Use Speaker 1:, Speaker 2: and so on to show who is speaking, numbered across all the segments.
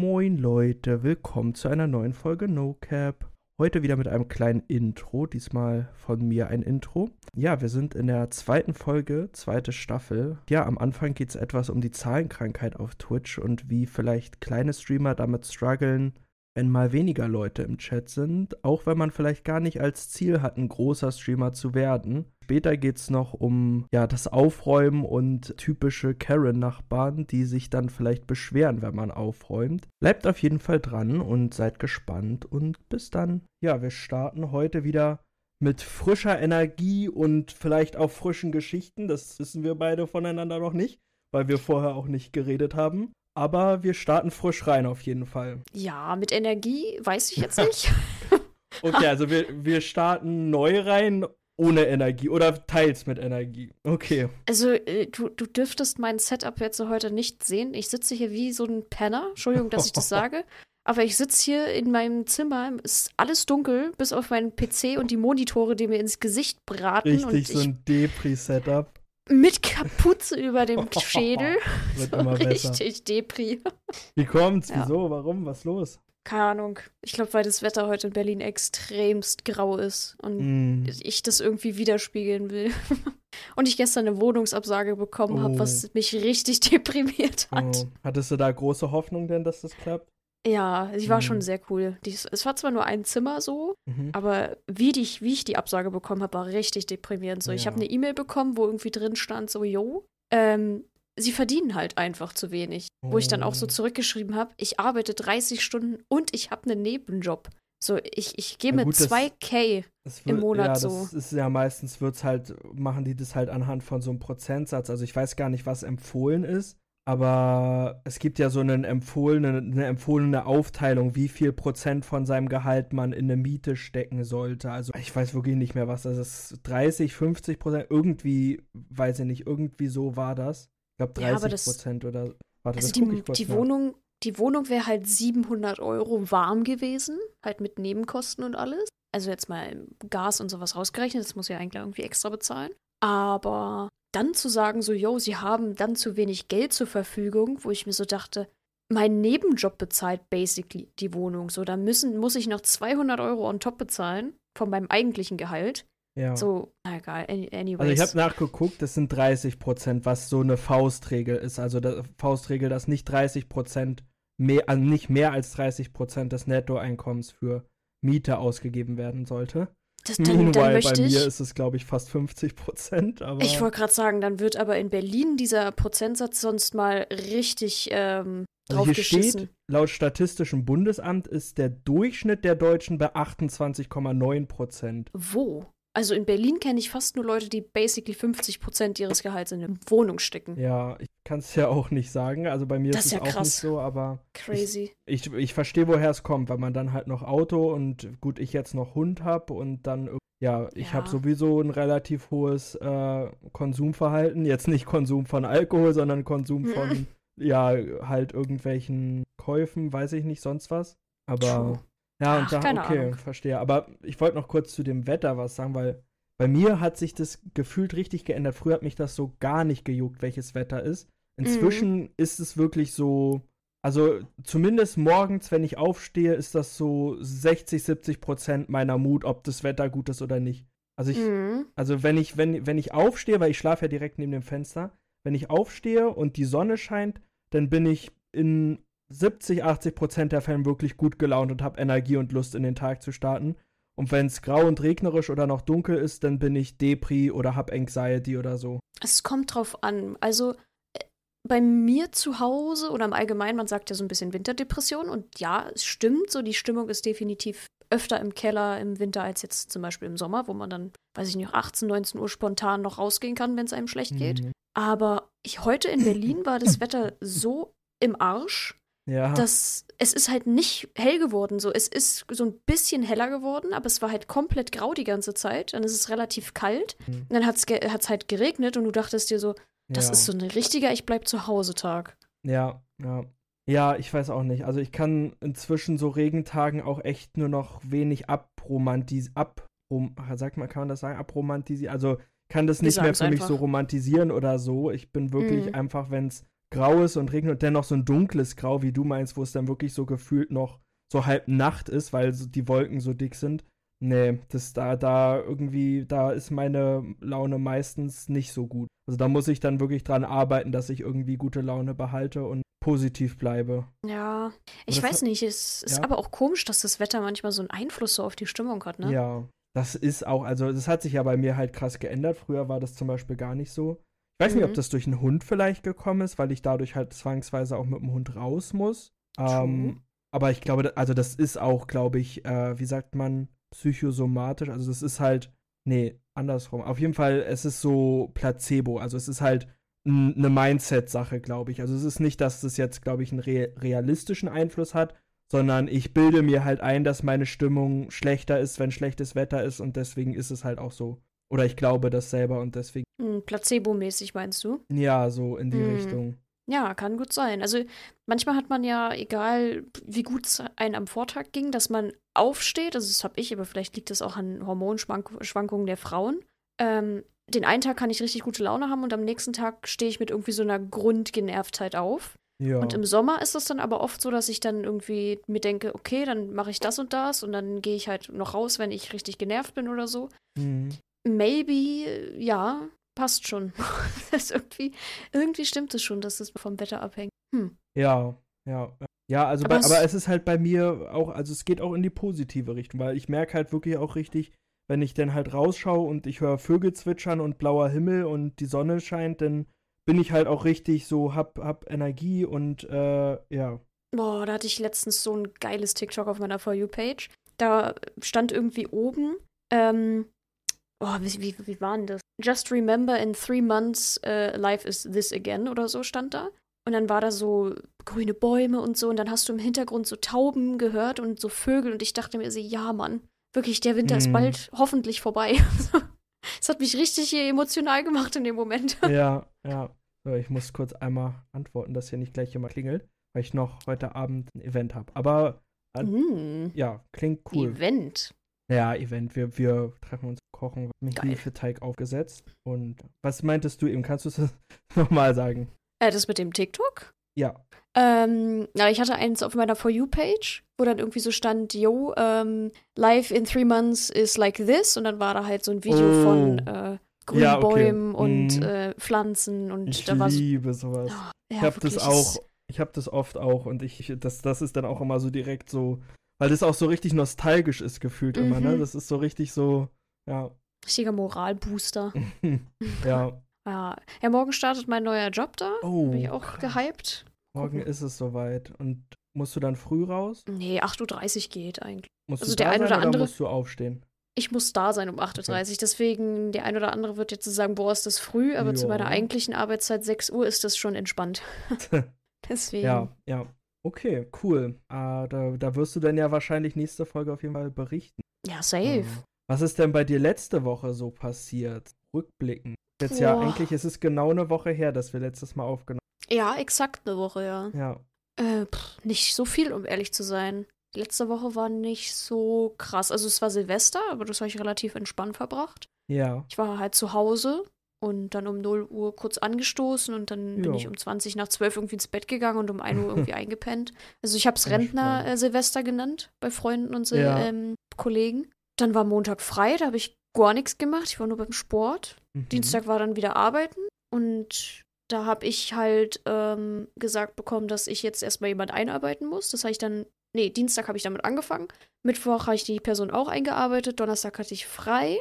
Speaker 1: Moin Leute, willkommen zu einer neuen Folge No Cap. Heute wieder mit einem kleinen Intro, diesmal von mir ein Intro. Ja, wir sind in der zweiten Folge, zweite Staffel. Ja, am Anfang geht es etwas um die Zahlenkrankheit auf Twitch und wie vielleicht kleine Streamer damit strugglen, wenn mal weniger Leute im Chat sind, auch wenn man vielleicht gar nicht als Ziel hat, ein großer Streamer zu werden. Später geht es noch um ja, das Aufräumen und typische Karen-Nachbarn, die sich dann vielleicht beschweren, wenn man aufräumt. Bleibt auf jeden Fall dran und seid gespannt und bis dann. Ja, wir starten heute wieder mit frischer Energie und vielleicht auch frischen Geschichten. Das wissen wir beide voneinander noch nicht, weil wir vorher auch nicht geredet haben aber wir starten frisch rein auf jeden Fall.
Speaker 2: Ja, mit Energie weiß ich jetzt nicht.
Speaker 1: okay, also wir, wir starten neu rein ohne Energie oder teils mit Energie. Okay.
Speaker 2: Also äh, du, du dürftest mein Setup jetzt heute nicht sehen. Ich sitze hier wie so ein Penner. Entschuldigung, dass ich das sage. Aber ich sitze hier in meinem Zimmer, ist alles dunkel, bis auf meinen PC und die Monitore, die mir ins Gesicht braten.
Speaker 1: Richtig, so ein Depri-Setup
Speaker 2: mit Kapuze über dem Schädel. Wird so richtig Depri.
Speaker 1: Wie kommt's? Ja. Wieso? Warum? Was los?
Speaker 2: Keine Ahnung. Ich glaube, weil das Wetter heute in Berlin extremst grau ist und mm. ich das irgendwie widerspiegeln will. und ich gestern eine Wohnungsabsage bekommen oh. habe, was mich richtig deprimiert hat. Oh.
Speaker 1: Hattest du da große Hoffnung denn, dass das klappt?
Speaker 2: Ja, die war mhm. schon sehr cool. Die, es war zwar nur ein Zimmer so, mhm. aber wie, die, wie ich die Absage bekommen habe, war richtig deprimierend. So, ja. ich habe eine E-Mail bekommen, wo irgendwie drin stand, so, yo, ähm, sie verdienen halt einfach zu wenig. Oh. Wo ich dann auch so oh. zurückgeschrieben habe, ich arbeite 30 Stunden und ich habe einen Nebenjob. So, ich, ich gehe mit 2K wird, im Monat
Speaker 1: ja,
Speaker 2: so.
Speaker 1: Das ist ja meistens wird's halt, machen die das halt anhand von so einem Prozentsatz. Also ich weiß gar nicht, was empfohlen ist. Aber es gibt ja so einen empfohlene, eine empfohlene Aufteilung, wie viel Prozent von seinem Gehalt man in eine Miete stecken sollte. Also ich weiß wirklich nicht mehr, was das ist. 30, 50 Prozent, irgendwie, weiß ich nicht, irgendwie so war das. Ich glaube 30 ja, das, Prozent oder.
Speaker 2: Warte, also die, die Wohnung, die Wohnung wäre halt 700 Euro warm gewesen, halt mit Nebenkosten und alles. Also jetzt mal Gas und sowas rausgerechnet, das muss ja eigentlich irgendwie extra bezahlen. Aber dann zu sagen, so, yo, sie haben dann zu wenig Geld zur Verfügung, wo ich mir so dachte, mein Nebenjob bezahlt basically die Wohnung. So, da müssen, muss ich noch 200 Euro on top bezahlen von meinem eigentlichen Gehalt. Ja. So, na egal, anyways.
Speaker 1: Also ich habe nachgeguckt, das sind 30 Prozent, was so eine Faustregel ist. Also die Faustregel, dass nicht 30 Prozent mehr, also nicht mehr als 30 Prozent des Nettoeinkommens für Miete ausgegeben werden sollte. Das, dann, Meanwhile, dann bei mir ist es, glaube ich, fast 50 Prozent.
Speaker 2: Ich wollte gerade sagen, dann wird aber in Berlin dieser Prozentsatz sonst mal richtig ähm, also hier steht,
Speaker 1: laut Statistischem Bundesamt ist der Durchschnitt der Deutschen bei 28,9 Prozent.
Speaker 2: Wo? Also in Berlin kenne ich fast nur Leute, die basically 50 Prozent ihres Gehalts in eine Wohnung stecken.
Speaker 1: Ja, ich kann es ja auch nicht sagen. Also bei mir das ist es ja auch krass. nicht so, aber.
Speaker 2: Crazy.
Speaker 1: Ich, ich, ich verstehe, woher es kommt, weil man dann halt noch Auto und gut, ich jetzt noch Hund habe und dann ja, ich ja. habe sowieso ein relativ hohes äh, Konsumverhalten. Jetzt nicht Konsum von Alkohol, sondern Konsum von, ja, halt irgendwelchen Käufen, weiß ich nicht, sonst was. Aber True. Ja, Ach, und da, okay, Ahnung. verstehe. Aber ich wollte noch kurz zu dem Wetter was sagen, weil bei mir hat sich das gefühlt richtig geändert. Früher hat mich das so gar nicht gejuckt, welches Wetter ist. Inzwischen mhm. ist es wirklich so, also zumindest morgens, wenn ich aufstehe, ist das so 60, 70 Prozent meiner Mut, ob das Wetter gut ist oder nicht. Also ich, mhm. also wenn ich, wenn, wenn ich aufstehe, weil ich schlafe ja direkt neben dem Fenster, wenn ich aufstehe und die Sonne scheint, dann bin ich in 70, 80 Prozent der Fällen wirklich gut gelaunt und habe Energie und Lust in den Tag zu starten. Und wenn es grau und regnerisch oder noch dunkel ist, dann bin ich Depri oder hab Anxiety oder so.
Speaker 2: Es kommt drauf an. Also äh, bei mir zu Hause oder im Allgemeinen, man sagt ja so ein bisschen Winterdepression und ja, es stimmt, so die Stimmung ist definitiv öfter im Keller im Winter als jetzt zum Beispiel im Sommer, wo man dann, weiß ich nicht, 18, 19 Uhr spontan noch rausgehen kann, wenn es einem schlecht geht. Mhm. Aber ich, heute in Berlin war das Wetter so im Arsch, ja. Das, es ist halt nicht hell geworden. So. Es ist so ein bisschen heller geworden, aber es war halt komplett grau die ganze Zeit. Dann ist es relativ kalt. Mhm. Und dann hat es halt geregnet und du dachtest dir so, das ja. ist so ein richtiger Ich bleib zu Hause Tag.
Speaker 1: Ja, ja. Ja, ich weiß auch nicht. Also ich kann inzwischen so Regentagen auch echt nur noch wenig abromantisieren. Ab, sagt man, kann man das sagen? Abromantisieren. Also kann das nicht mehr für mich so romantisieren oder so. Ich bin wirklich mhm. einfach, wenn es grau ist und regnet und dennoch so ein dunkles Grau, wie du meinst, wo es dann wirklich so gefühlt noch so halb Nacht ist, weil so die Wolken so dick sind. Nee, das da, da irgendwie, da ist meine Laune meistens nicht so gut. Also da muss ich dann wirklich dran arbeiten, dass ich irgendwie gute Laune behalte und positiv bleibe.
Speaker 2: Ja, ich weiß nicht, es ist ja. aber auch komisch, dass das Wetter manchmal so einen Einfluss so auf die Stimmung hat, ne?
Speaker 1: Ja, das ist auch, also das hat sich ja bei mir halt krass geändert. Früher war das zum Beispiel gar nicht so. Ich weiß mhm. nicht, ob mhm. das durch einen Hund vielleicht gekommen ist, weil ich dadurch halt zwangsweise auch mit dem Hund raus muss. Ähm, aber ich glaube, also das ist auch, glaube ich, äh, wie sagt man, psychosomatisch. Also das ist halt, nee, andersrum. Auf jeden Fall, es ist so Placebo. Also es ist halt eine Mindset-Sache, glaube ich. Also es ist nicht, dass das jetzt, glaube ich, einen re realistischen Einfluss hat, sondern ich bilde mir halt ein, dass meine Stimmung schlechter ist, wenn schlechtes Wetter ist und deswegen ist es halt auch so. Oder ich glaube das selber und deswegen.
Speaker 2: Hm, Placebo-mäßig meinst du?
Speaker 1: Ja, so in die hm. Richtung.
Speaker 2: Ja, kann gut sein. Also manchmal hat man ja, egal wie gut es einem am Vortag ging, dass man aufsteht, also das habe ich, aber vielleicht liegt das auch an Hormonschwankungen der Frauen. Ähm, den einen Tag kann ich richtig gute Laune haben und am nächsten Tag stehe ich mit irgendwie so einer Grundgenervtheit auf. Ja. Und im Sommer ist es dann aber oft so, dass ich dann irgendwie mir denke, okay, dann mache ich das und das und dann gehe ich halt noch raus, wenn ich richtig genervt bin oder so. Mhm. Maybe, ja, passt schon. irgendwie, irgendwie stimmt es schon, dass es vom Wetter abhängt. Hm.
Speaker 1: Ja, ja. Ja, also aber, bei, es, aber es ist halt bei mir auch, also es geht auch in die positive Richtung, weil ich merke halt wirklich auch richtig, wenn ich dann halt rausschaue und ich höre Vögel zwitschern und blauer Himmel und die Sonne scheint, dann bin ich halt auch richtig so, hab, hab Energie und äh, ja.
Speaker 2: Boah, da hatte ich letztens so ein geiles TikTok auf meiner For You-Page. Da stand irgendwie oben, ähm, oh, wie, wie, wie war denn das? Just remember in three months uh, life is this again oder so stand da. Und dann war da so grüne Bäume und so und dann hast du im Hintergrund so Tauben gehört und so Vögel und ich dachte mir so, ja Mann, wirklich, der Winter mm. ist mhm. bald hoffentlich vorbei. Das hat mich richtig emotional gemacht in dem Moment.
Speaker 1: Ja, ja. Ich muss kurz einmal antworten, dass hier nicht gleich jemand klingelt, weil ich noch heute Abend ein Event habe. Aber mm. ja, klingt cool.
Speaker 2: Event.
Speaker 1: Ja, Event. Wir, wir treffen uns, kochen, mit Hefeteig aufgesetzt. Und was meintest du eben? Kannst du es nochmal sagen?
Speaker 2: Äh, das mit dem TikTok?
Speaker 1: Ja.
Speaker 2: Ähm, ja, ich hatte eins auf meiner For You-Page, wo dann irgendwie so stand, yo, ähm, life in three months is like this. Und dann war da halt so ein Video oh. von äh, grünen ja, okay. Bäumen und mm. äh, Pflanzen. Und
Speaker 1: ich
Speaker 2: da
Speaker 1: war liebe so, sowas. Oh, ja, ich habe das auch, ich habe das oft auch und ich, das, das ist dann auch immer so direkt so, weil das auch so richtig nostalgisch ist gefühlt mhm. immer, ne? Mhm. Das ist so richtig so, ja.
Speaker 2: Richtiger Moralbooster.
Speaker 1: ja.
Speaker 2: ja. Ja, morgen startet mein neuer Job da. Oh. Bin ich auch gehypt.
Speaker 1: Morgen ist es soweit. Und musst du dann früh raus?
Speaker 2: Nee, 8.30 Uhr geht eigentlich.
Speaker 1: Musst also du der ein oder andere. Oder musst du aufstehen?
Speaker 2: Ich muss da sein um 8.30 Uhr. Okay. Deswegen, der ein oder andere wird jetzt sagen, boah, ist das früh, aber jo. zu meiner eigentlichen Arbeitszeit 6 Uhr ist das schon entspannt. Deswegen.
Speaker 1: Ja, ja. Okay, cool. Uh, da, da wirst du dann ja wahrscheinlich nächste Folge auf jeden Fall berichten.
Speaker 2: Ja, safe.
Speaker 1: Uh, was ist denn bei dir letzte Woche so passiert? Rückblicken. Jetzt Boah. ja, eigentlich ist es genau eine Woche her, dass wir letztes Mal aufgenommen
Speaker 2: ja, exakt eine Woche, ja.
Speaker 1: Ja.
Speaker 2: Äh, pff, nicht so viel, um ehrlich zu sein. Letzte Woche war nicht so krass. Also es war Silvester, aber das habe ich relativ entspannt verbracht.
Speaker 1: Ja.
Speaker 2: Ich war halt zu Hause und dann um 0 Uhr kurz angestoßen und dann jo. bin ich um 20 nach 12 irgendwie ins Bett gegangen und um 1 Uhr irgendwie eingepennt. Also ich habe es Rentner-Silvester äh, genannt bei Freunden und ja. ähm, Kollegen. Dann war Montag frei, da habe ich gar nichts gemacht. Ich war nur beim Sport. Mhm. Dienstag war dann wieder arbeiten und da habe ich halt ähm, gesagt bekommen, dass ich jetzt erstmal jemand einarbeiten muss. Das habe ich dann, nee, Dienstag habe ich damit angefangen. Mittwoch habe ich die Person auch eingearbeitet. Donnerstag hatte ich frei.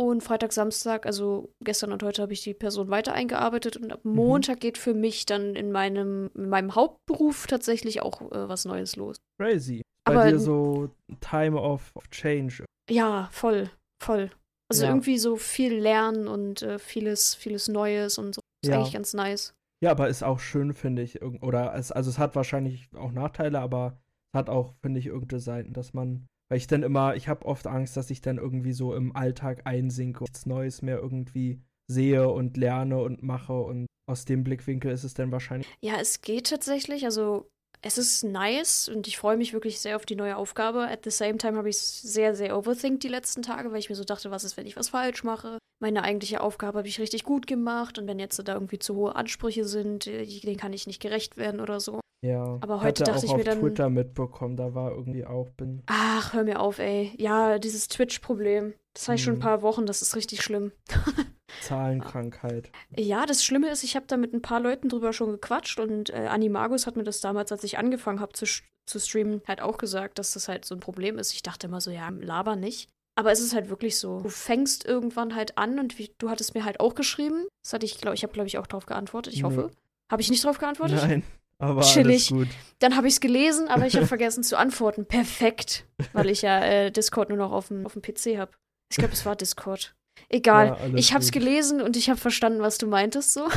Speaker 2: Und Freitag, Samstag, also gestern und heute habe ich die Person weiter eingearbeitet. Und ab mhm. Montag geht für mich dann in meinem, in meinem Hauptberuf tatsächlich auch äh, was Neues los.
Speaker 1: Crazy. Bei Aber, dir so Time of, of Change.
Speaker 2: Ja, voll, voll. Also ja. irgendwie so viel lernen und äh, vieles, vieles Neues und so. Ist ja. eigentlich ganz nice.
Speaker 1: Ja, aber ist auch schön, finde ich. Oder es, also es hat wahrscheinlich auch Nachteile, aber es hat auch, finde ich, irgendeine Seiten, dass man, weil ich dann immer, ich habe oft Angst, dass ich dann irgendwie so im Alltag einsinke und nichts Neues mehr irgendwie sehe und lerne und mache und aus dem Blickwinkel ist es dann wahrscheinlich.
Speaker 2: Ja, es geht tatsächlich. Also es ist nice und ich freue mich wirklich sehr auf die neue Aufgabe. At the same time habe ich es sehr, sehr overthinkt die letzten Tage, weil ich mir so dachte, was ist, wenn ich was falsch mache? Meine eigentliche Aufgabe habe ich richtig gut gemacht und wenn jetzt da irgendwie zu hohe Ansprüche sind, äh, denen kann ich nicht gerecht werden oder so.
Speaker 1: Ja,
Speaker 2: aber heute dachte ich
Speaker 1: mir
Speaker 2: dann.
Speaker 1: Twitter mitbekommen, da war irgendwie auch bin.
Speaker 2: Ach, hör mir auf, ey. Ja, dieses Twitch-Problem. Das habe ich schon ein mhm. paar Wochen, das ist richtig schlimm.
Speaker 1: Zahlenkrankheit.
Speaker 2: Ja, das Schlimme ist, ich habe da mit ein paar Leuten drüber schon gequatscht und äh, Animagus hat mir das damals, als ich angefangen habe zu, zu streamen, halt auch gesagt, dass das halt so ein Problem ist. Ich dachte immer so, ja, laber nicht. Aber es ist halt wirklich so. Du fängst irgendwann halt an und wie, du hattest mir halt auch geschrieben. Das hatte ich, glaube ich, habe, glaube ich, auch drauf geantwortet. Ich hoffe. Habe ich nicht drauf geantwortet?
Speaker 1: Nein. Aber
Speaker 2: Chillig. Dann habe ich es gelesen, aber ich habe vergessen zu antworten. Perfekt. Weil ich ja äh, Discord nur noch auf dem, auf dem PC habe. Ich glaube, es war Discord. Egal. Ja, ich habe es gelesen und ich habe verstanden, was du meintest so.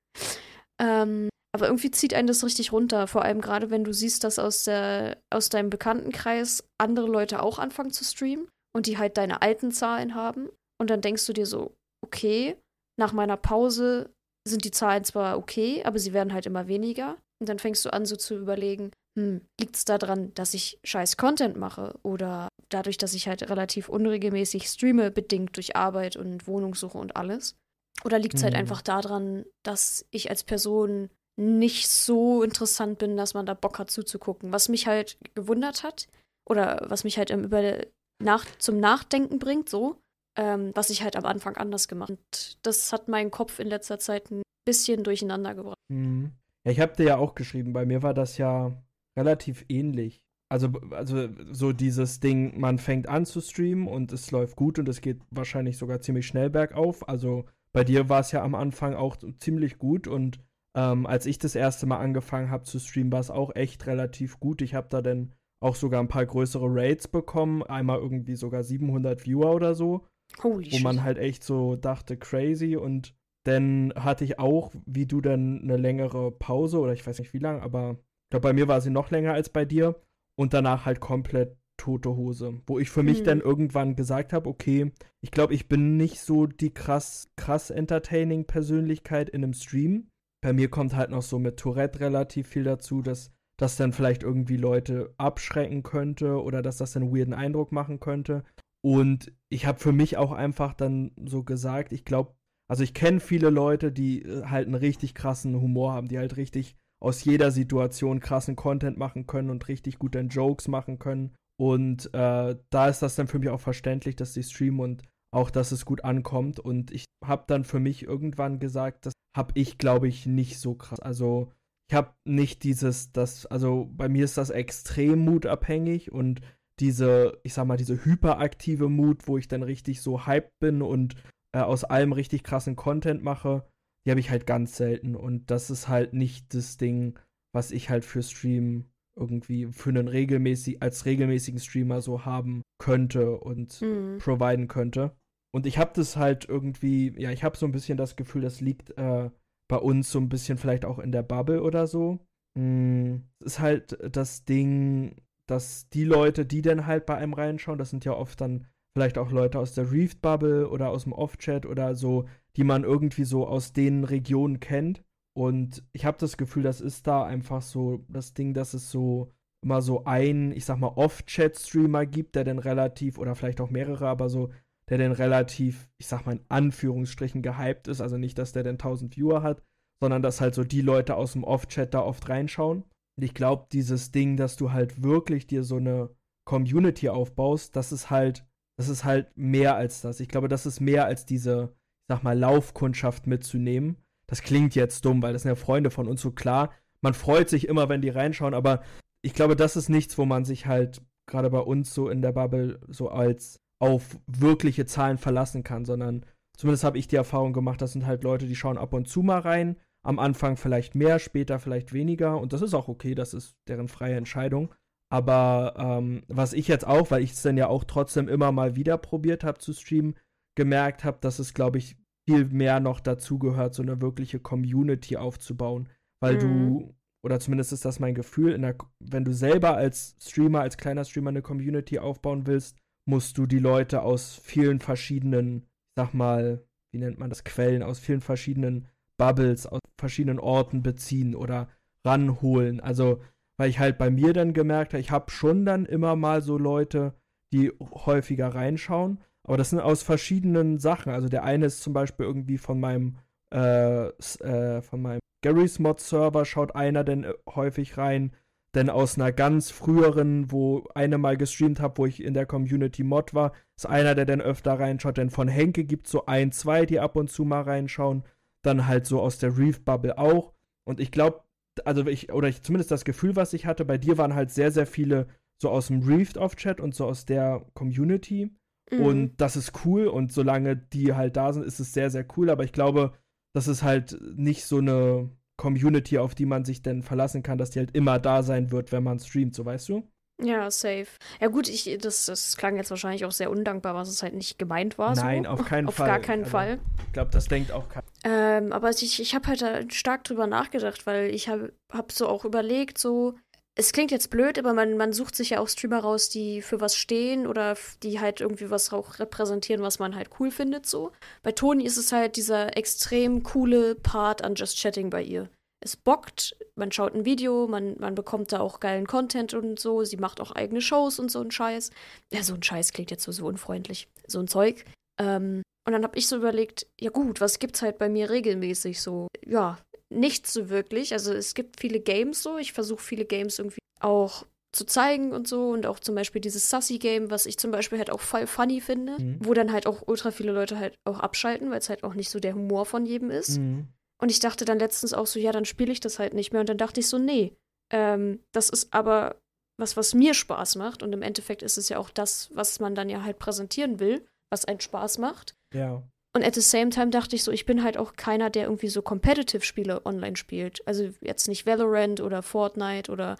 Speaker 2: ähm, aber irgendwie zieht einen das richtig runter. Vor allem gerade, wenn du siehst, dass aus, der, aus deinem Bekanntenkreis andere Leute auch anfangen zu streamen und die halt deine alten Zahlen haben. Und dann denkst du dir so, okay, nach meiner Pause sind die Zahlen zwar okay, aber sie werden halt immer weniger. Und dann fängst du an, so zu überlegen, hm, liegt es daran, dass ich scheiß Content mache oder dadurch, dass ich halt relativ unregelmäßig streame, bedingt durch Arbeit und Wohnungssuche und alles? Oder liegt es halt mhm. halt einfach daran, dass ich als Person nicht so interessant bin, dass man da Bock hat zuzugucken? Was mich halt gewundert hat oder was mich halt über nach, zum Nachdenken bringt, so, ähm, was ich halt am Anfang anders gemacht. Und das hat meinen Kopf in letzter Zeit ein bisschen durcheinander gebracht.
Speaker 1: Mhm. Ja, ich habe dir ja auch geschrieben, bei mir war das ja relativ ähnlich. Also, also so dieses Ding, man fängt an zu streamen und es läuft gut und es geht wahrscheinlich sogar ziemlich schnell bergauf. Also bei dir war es ja am Anfang auch ziemlich gut und ähm, als ich das erste Mal angefangen habe zu streamen, war es auch echt relativ gut. Ich habe da dann auch sogar ein paar größere Raids bekommen, einmal irgendwie sogar 700 Viewer oder so.
Speaker 2: Holy
Speaker 1: wo man halt echt so dachte, crazy. Und dann hatte ich auch, wie du dann, eine längere Pause oder ich weiß nicht wie lang, aber ich glaube, bei mir war sie noch länger als bei dir. Und danach halt komplett tote Hose. Wo ich für mich mhm. dann irgendwann gesagt habe, okay, ich glaube, ich bin nicht so die krass, krass entertaining Persönlichkeit in einem Stream. Bei mir kommt halt noch so mit Tourette relativ viel dazu, dass das dann vielleicht irgendwie Leute abschrecken könnte oder dass das einen weirden Eindruck machen könnte. Und ich habe für mich auch einfach dann so gesagt, ich glaube, also ich kenne viele Leute, die äh, halt einen richtig krassen Humor haben, die halt richtig aus jeder Situation krassen Content machen können und richtig gut dann Jokes machen können. Und äh, da ist das dann für mich auch verständlich, dass die streamen und auch, dass es gut ankommt. Und ich habe dann für mich irgendwann gesagt, das habe ich, glaube ich, nicht so krass. Also ich habe nicht dieses, das, also bei mir ist das extrem mutabhängig und diese, ich sag mal, diese hyperaktive Mut, wo ich dann richtig so hyped bin und äh, aus allem richtig krassen Content mache, die habe ich halt ganz selten. Und das ist halt nicht das Ding, was ich halt für Stream irgendwie für einen regelmäßig, als regelmäßigen Streamer so haben könnte und mhm. providen könnte. Und ich habe das halt irgendwie, ja, ich habe so ein bisschen das Gefühl, das liegt äh, bei uns so ein bisschen vielleicht auch in der Bubble oder so. Mm, ist halt das Ding, dass die Leute, die dann halt bei einem reinschauen, das sind ja oft dann vielleicht auch Leute aus der Reefed-Bubble oder aus dem Off-Chat oder so, die man irgendwie so aus den Regionen kennt. Und ich habe das Gefühl, das ist da einfach so das Ding, dass es so immer so ein, ich sag mal, Off-Chat-Streamer gibt, der dann relativ, oder vielleicht auch mehrere, aber so, der dann relativ, ich sag mal in Anführungsstrichen gehypt ist. Also nicht, dass der dann 1000 Viewer hat, sondern dass halt so die Leute aus dem Off-Chat da oft reinschauen. Und ich glaube, dieses Ding, dass du halt wirklich dir so eine Community aufbaust, das ist halt, das ist halt mehr als das. Ich glaube, das ist mehr als diese, sag mal, Laufkundschaft mitzunehmen. Das klingt jetzt dumm, weil das sind ja Freunde von uns, so klar. Man freut sich immer, wenn die reinschauen, aber ich glaube, das ist nichts, wo man sich halt gerade bei uns so in der Bubble so als auf wirkliche Zahlen verlassen kann, sondern zumindest habe ich die Erfahrung gemacht, das sind halt Leute, die schauen ab und zu mal rein, am Anfang vielleicht mehr, später vielleicht weniger. Und das ist auch okay, das ist deren freie Entscheidung. Aber ähm, was ich jetzt auch, weil ich es dann ja auch trotzdem immer mal wieder probiert habe zu streamen, gemerkt habe, dass es, glaube ich, viel mehr noch dazu gehört, so eine wirkliche Community aufzubauen. Weil mhm. du, oder zumindest ist das mein Gefühl, der, wenn du selber als Streamer, als kleiner Streamer eine Community aufbauen willst, musst du die Leute aus vielen verschiedenen, sag mal, wie nennt man das, Quellen, aus vielen verschiedenen Bubbles aus verschiedenen Orten beziehen oder ranholen. Also weil ich halt bei mir dann gemerkt habe, ich habe schon dann immer mal so Leute, die häufiger reinschauen, aber das sind aus verschiedenen Sachen. Also der eine ist zum Beispiel irgendwie von meinem äh, äh, von meinem Garry's Mod Server schaut einer denn äh, häufig rein. Denn aus einer ganz früheren, wo eine mal gestreamt habe, wo ich in der Community Mod war, ist einer, der dann öfter reinschaut. Denn von Henke gibt es so ein, zwei, die ab und zu mal reinschauen. Dann halt so aus der Reef Bubble auch. Und ich glaube, also ich, oder ich zumindest das Gefühl, was ich hatte, bei dir waren halt sehr, sehr viele so aus dem Reefed of Chat und so aus der Community. Mhm. Und das ist cool. Und solange die halt da sind, ist es sehr, sehr cool. Aber ich glaube, das ist halt nicht so eine Community, auf die man sich denn verlassen kann, dass die halt immer da sein wird, wenn man streamt, so weißt du?
Speaker 2: Ja, safe. Ja gut, ich, das, das klang jetzt wahrscheinlich auch sehr undankbar, was es halt nicht gemeint war.
Speaker 1: Nein,
Speaker 2: so.
Speaker 1: auf keinen
Speaker 2: auf
Speaker 1: Fall.
Speaker 2: Auf gar keinen also, Fall.
Speaker 1: Ich glaube, das denkt auch keiner.
Speaker 2: Ähm, aber ich, ich habe halt da stark drüber nachgedacht, weil ich habe hab so auch überlegt, so, es klingt jetzt blöd, aber man, man sucht sich ja auch Streamer raus, die für was stehen oder die halt irgendwie was auch repräsentieren, was man halt cool findet, so. Bei Toni ist es halt dieser extrem coole Part an Just Chatting bei ihr es bockt, man schaut ein Video, man, man bekommt da auch geilen Content und so, sie macht auch eigene Shows und so ein Scheiß. Ja, so ein Scheiß klingt jetzt so, so unfreundlich, so ein Zeug. Ähm, und dann habe ich so überlegt, ja gut, was gibt's halt bei mir regelmäßig so? Ja, nichts so wirklich. Also es gibt viele Games so, ich versuche viele Games irgendwie auch zu zeigen und so und auch zum Beispiel dieses Sassy-Game, was ich zum Beispiel halt auch voll funny finde, mhm. wo dann halt auch ultra viele Leute halt auch abschalten, weil es halt auch nicht so der Humor von jedem ist. Mhm. Und ich dachte dann letztens auch so, ja, dann spiele ich das halt nicht mehr. Und dann dachte ich so, nee, ähm, das ist aber was, was mir Spaß macht. Und im Endeffekt ist es ja auch das, was man dann ja halt präsentieren will, was einen Spaß macht.
Speaker 1: Ja.
Speaker 2: Und at the same time dachte ich so, ich bin halt auch keiner, der irgendwie so Competitive-Spiele online spielt. Also jetzt nicht Valorant oder Fortnite oder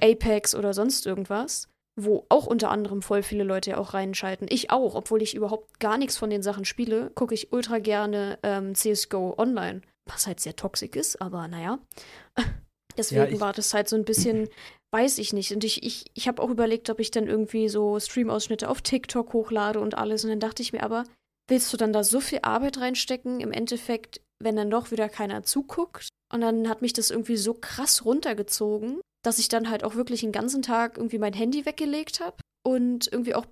Speaker 2: Apex oder sonst irgendwas, wo auch unter anderem voll viele Leute ja auch reinschalten. Ich auch, obwohl ich überhaupt gar nichts von den Sachen spiele, gucke ich ultra gerne ähm, CSGO online was halt sehr toxisch ist, aber naja. Deswegen ja, war das halt so ein bisschen, weiß ich nicht. Und ich, ich, ich habe auch überlegt, ob ich dann irgendwie so Stream-Ausschnitte auf TikTok hochlade und alles. Und dann dachte ich mir aber, willst du dann da so viel Arbeit reinstecken? Im Endeffekt, wenn dann doch wieder keiner zuguckt. Und dann hat mich das irgendwie so krass runtergezogen, dass ich dann halt auch wirklich den ganzen Tag irgendwie mein Handy weggelegt habe und irgendwie auch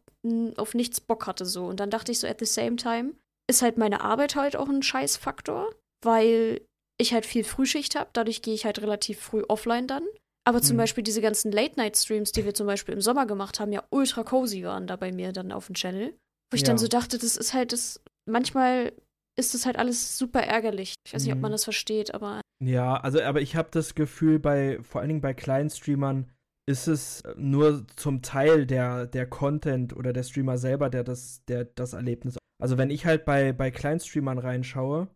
Speaker 2: auf nichts Bock hatte so. Und dann dachte ich so, at the same time, ist halt meine Arbeit halt auch ein Scheißfaktor weil ich halt viel Frühschicht habe. Dadurch gehe ich halt relativ früh offline dann. Aber zum mhm. Beispiel diese ganzen Late-Night-Streams, die wir zum Beispiel im Sommer gemacht haben, ja ultra cozy waren da bei mir dann auf dem Channel. Wo ich ja. dann so dachte, das ist halt das. Manchmal ist das halt alles super ärgerlich. Ich weiß nicht, ob man mhm. das versteht, aber.
Speaker 1: Ja, also, aber ich habe das Gefühl, bei, vor allen Dingen bei kleinen Streamern, ist es nur zum Teil der, der Content oder der Streamer selber, der das, der das Erlebnis. Also, wenn ich halt bei, bei Kleinstreamern reinschaue,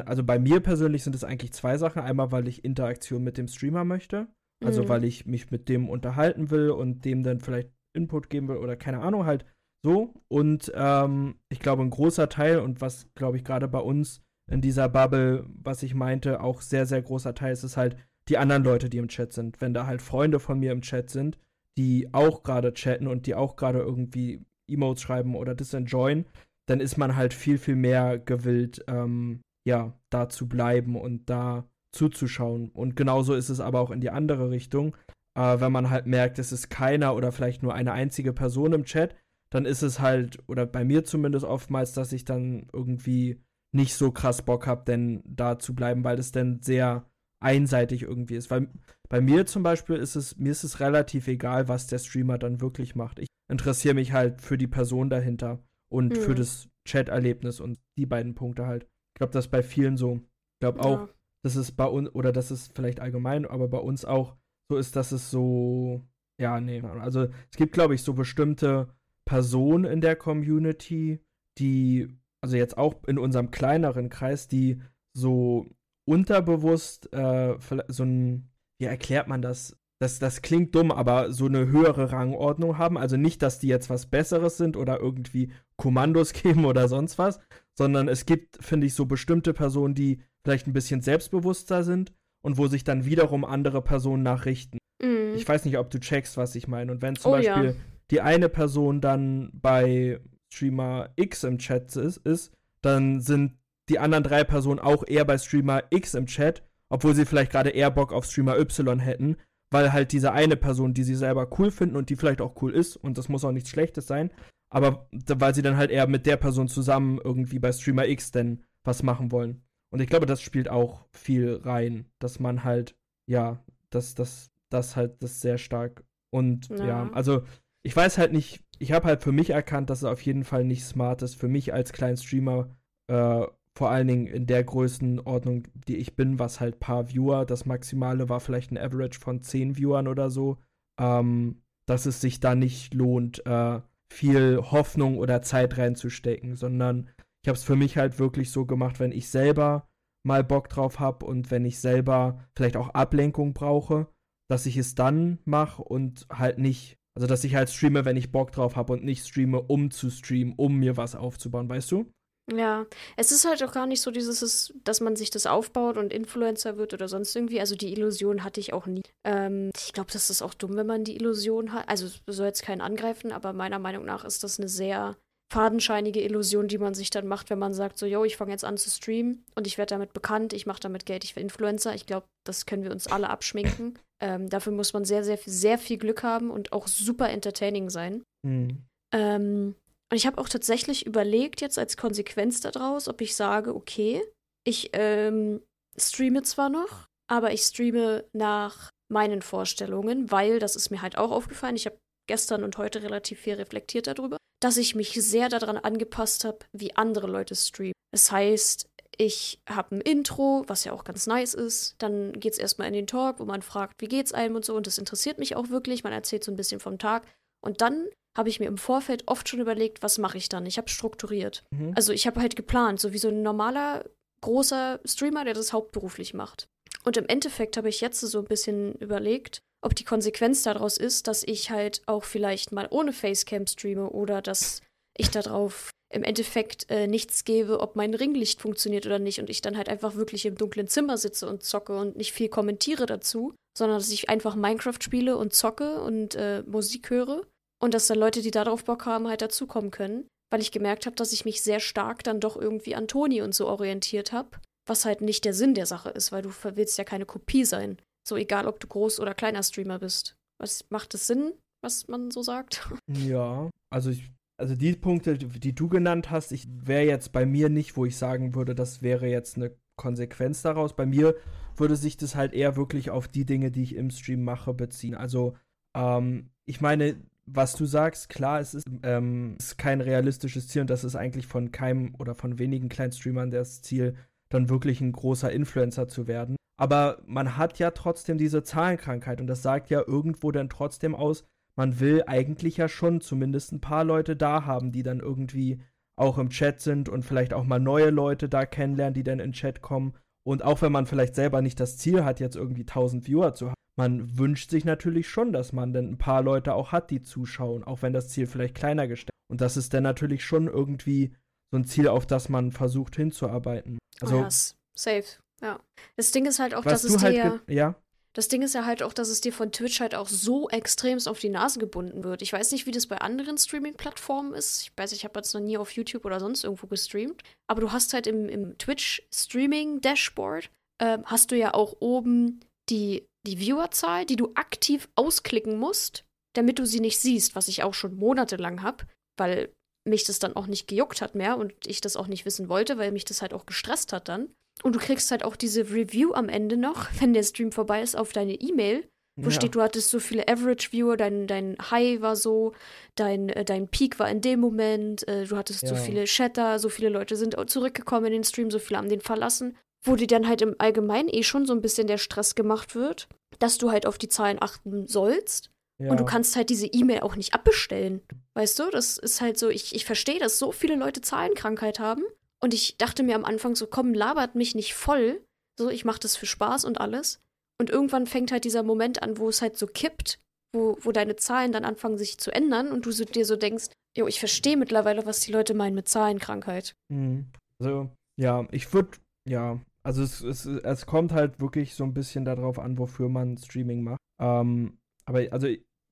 Speaker 1: also bei mir persönlich sind es eigentlich zwei Sachen. Einmal, weil ich Interaktion mit dem Streamer möchte. Also mhm. weil ich mich mit dem unterhalten will und dem dann vielleicht Input geben will oder keine Ahnung, halt so. Und ähm, ich glaube, ein großer Teil und was, glaube ich, gerade bei uns in dieser Bubble, was ich meinte, auch sehr, sehr großer Teil ist, ist halt die anderen Leute, die im Chat sind. Wenn da halt Freunde von mir im Chat sind, die auch gerade chatten und die auch gerade irgendwie Emotes schreiben oder das enjoyen, dann ist man halt viel, viel mehr gewillt, ähm, ja, da zu bleiben und da zuzuschauen. Und genauso ist es aber auch in die andere Richtung. Äh, wenn man halt merkt, es ist keiner oder vielleicht nur eine einzige Person im Chat, dann ist es halt, oder bei mir zumindest oftmals, dass ich dann irgendwie nicht so krass Bock habe, denn da zu bleiben, weil es dann sehr einseitig irgendwie ist. Weil bei mir zum Beispiel ist es, mir ist es relativ egal, was der Streamer dann wirklich macht. Ich interessiere mich halt für die Person dahinter und mhm. für das Chat-Erlebnis und die beiden Punkte halt. Ich glaube, das ist bei vielen so. Ich glaube auch, ja. dass es bei uns, oder das ist vielleicht allgemein, aber bei uns auch so ist, dass es so, ja, nee, also es gibt, glaube ich, so bestimmte Personen in der Community, die, also jetzt auch in unserem kleineren Kreis, die so unterbewusst äh, so ein, wie erklärt man das? Das, das klingt dumm, aber so eine höhere Rangordnung haben. Also nicht, dass die jetzt was Besseres sind oder irgendwie Kommandos geben oder sonst was, sondern es gibt, finde ich, so bestimmte Personen, die vielleicht ein bisschen selbstbewusster sind und wo sich dann wiederum andere Personen nachrichten. Mhm. Ich weiß nicht, ob du checkst, was ich meine. Und wenn zum oh, Beispiel ja. die eine Person dann bei Streamer X im Chat ist, ist, dann sind die anderen drei Personen auch eher bei Streamer X im Chat, obwohl sie vielleicht gerade eher Bock auf Streamer Y hätten, weil halt diese eine Person, die sie selber cool finden und die vielleicht auch cool ist, und das muss auch nichts Schlechtes sein, aber weil sie dann halt eher mit der Person zusammen irgendwie bei Streamer X denn was machen wollen. Und ich glaube, das spielt auch viel rein, dass man halt, ja, dass das, das halt das sehr stark und ja, ja also ich weiß halt nicht, ich habe halt für mich erkannt, dass es auf jeden Fall nicht smart ist, für mich als kleinen Streamer, äh, vor allen Dingen in der Größenordnung, die ich bin, was halt paar Viewer, das Maximale war vielleicht ein Average von 10 Viewern oder so, ähm, dass es sich da nicht lohnt, äh, viel Hoffnung oder Zeit reinzustecken, sondern ich habe es für mich halt wirklich so gemacht, wenn ich selber mal Bock drauf habe und wenn ich selber vielleicht auch Ablenkung brauche, dass ich es dann mache und halt nicht, also dass ich halt streame, wenn ich Bock drauf habe und nicht streame, um zu streamen, um mir was aufzubauen, weißt du?
Speaker 2: Ja, es ist halt auch gar nicht so dieses, dass man sich das aufbaut und Influencer wird oder sonst irgendwie. Also die Illusion hatte ich auch nie. Ähm, ich glaube, das ist auch dumm, wenn man die Illusion hat. Also soll jetzt keinen angreifen, aber meiner Meinung nach ist das eine sehr fadenscheinige Illusion, die man sich dann macht, wenn man sagt, so, yo, ich fange jetzt an zu streamen und ich werde damit bekannt, ich mache damit Geld, ich werde Influencer. Ich glaube, das können wir uns alle abschminken. Ähm, dafür muss man sehr, sehr, sehr viel Glück haben und auch super entertaining sein. Mhm. Ähm, und ich habe auch tatsächlich überlegt, jetzt als Konsequenz daraus, ob ich sage, okay, ich ähm, streame zwar noch, aber ich streame nach meinen Vorstellungen, weil, das ist mir halt auch aufgefallen, ich habe gestern und heute relativ viel reflektiert darüber, dass ich mich sehr daran angepasst habe, wie andere Leute streamen. Das heißt, ich habe ein Intro, was ja auch ganz nice ist. Dann geht es erstmal in den Talk, wo man fragt, wie geht's einem und so. Und das interessiert mich auch wirklich. Man erzählt so ein bisschen vom Tag. Und dann habe ich mir im Vorfeld oft schon überlegt, was mache ich dann? Ich habe strukturiert. Mhm. Also ich habe halt geplant, so wie so ein normaler großer Streamer, der das hauptberuflich macht. Und im Endeffekt habe ich jetzt so ein bisschen überlegt, ob die Konsequenz daraus ist, dass ich halt auch vielleicht mal ohne Facecam streame oder dass ich darauf im Endeffekt äh, nichts gebe, ob mein Ringlicht funktioniert oder nicht und ich dann halt einfach wirklich im dunklen Zimmer sitze und zocke und nicht viel kommentiere dazu, sondern dass ich einfach Minecraft spiele und zocke und äh, Musik höre und dass dann Leute, die darauf Bock haben, halt dazukommen können, weil ich gemerkt habe, dass ich mich sehr stark dann doch irgendwie an Toni und so orientiert habe, was halt nicht der Sinn der Sache ist, weil du willst ja keine Kopie sein. So egal, ob du groß oder kleiner Streamer bist. Was macht es Sinn, was man so sagt?
Speaker 1: Ja, also ich, also die Punkte, die du genannt hast, ich wäre jetzt bei mir nicht, wo ich sagen würde, das wäre jetzt eine Konsequenz daraus. Bei mir würde sich das halt eher wirklich auf die Dinge, die ich im Stream mache, beziehen. Also, ähm, ich meine, was du sagst, klar, es ist, ähm, ist kein realistisches Ziel und das ist eigentlich von keinem oder von wenigen kleinen Streamern das Ziel, dann wirklich ein großer Influencer zu werden. Aber man hat ja trotzdem diese Zahlenkrankheit und das sagt ja irgendwo dann trotzdem aus, man will eigentlich ja schon zumindest ein paar Leute da haben, die dann irgendwie auch im Chat sind und vielleicht auch mal neue Leute da kennenlernen, die dann in Chat kommen. Und auch wenn man vielleicht selber nicht das Ziel hat, jetzt irgendwie 1000 Viewer zu haben, man wünscht sich natürlich schon, dass man dann ein paar Leute auch hat, die zuschauen, auch wenn das Ziel vielleicht kleiner gestellt ist. Und das ist dann natürlich schon irgendwie so ein Ziel, auf das man versucht hinzuarbeiten. Also,
Speaker 2: oh ja, safe. Ja. Das Ding ist halt auch, dass es halt dir.
Speaker 1: Ja.
Speaker 2: Das Ding ist ja halt auch, dass es dir von Twitch halt auch so extremst auf die Nase gebunden wird. Ich weiß nicht, wie das bei anderen Streaming-Plattformen ist. Ich weiß, ich habe jetzt noch nie auf YouTube oder sonst irgendwo gestreamt. Aber du hast halt im, im Twitch-Streaming-Dashboard, äh, hast du ja auch oben die, die Viewerzahl, die du aktiv ausklicken musst, damit du sie nicht siehst, was ich auch schon monatelang habe, weil mich das dann auch nicht gejuckt hat mehr und ich das auch nicht wissen wollte, weil mich das halt auch gestresst hat dann. Und du kriegst halt auch diese Review am Ende noch, wenn der Stream vorbei ist, auf deine E-Mail, wo ja. steht, du hattest so viele Average-Viewer, dein, dein High war so, dein, äh, dein Peak war in dem Moment, äh, du hattest ja. so viele Chatter, so viele Leute sind zurückgekommen in den Stream, so viele haben den verlassen, wo dir dann halt im Allgemeinen eh schon so ein bisschen der Stress gemacht wird, dass du halt auf die Zahlen achten sollst. Ja. Und du kannst halt diese E-Mail auch nicht abbestellen. Weißt du, das ist halt so, ich, ich verstehe, dass so viele Leute Zahlenkrankheit haben. Und ich dachte mir am Anfang so, komm, labert mich nicht voll. So, ich mache das für Spaß und alles. Und irgendwann fängt halt dieser Moment an, wo es halt so kippt, wo, wo deine Zahlen dann anfangen sich zu ändern und du so, dir so denkst, jo, ich verstehe mittlerweile, was die Leute meinen mit Zahlenkrankheit.
Speaker 1: Mhm. Also, ja, ich würde, ja, also es, es, es kommt halt wirklich so ein bisschen darauf an, wofür man Streaming macht. Ähm, aber also,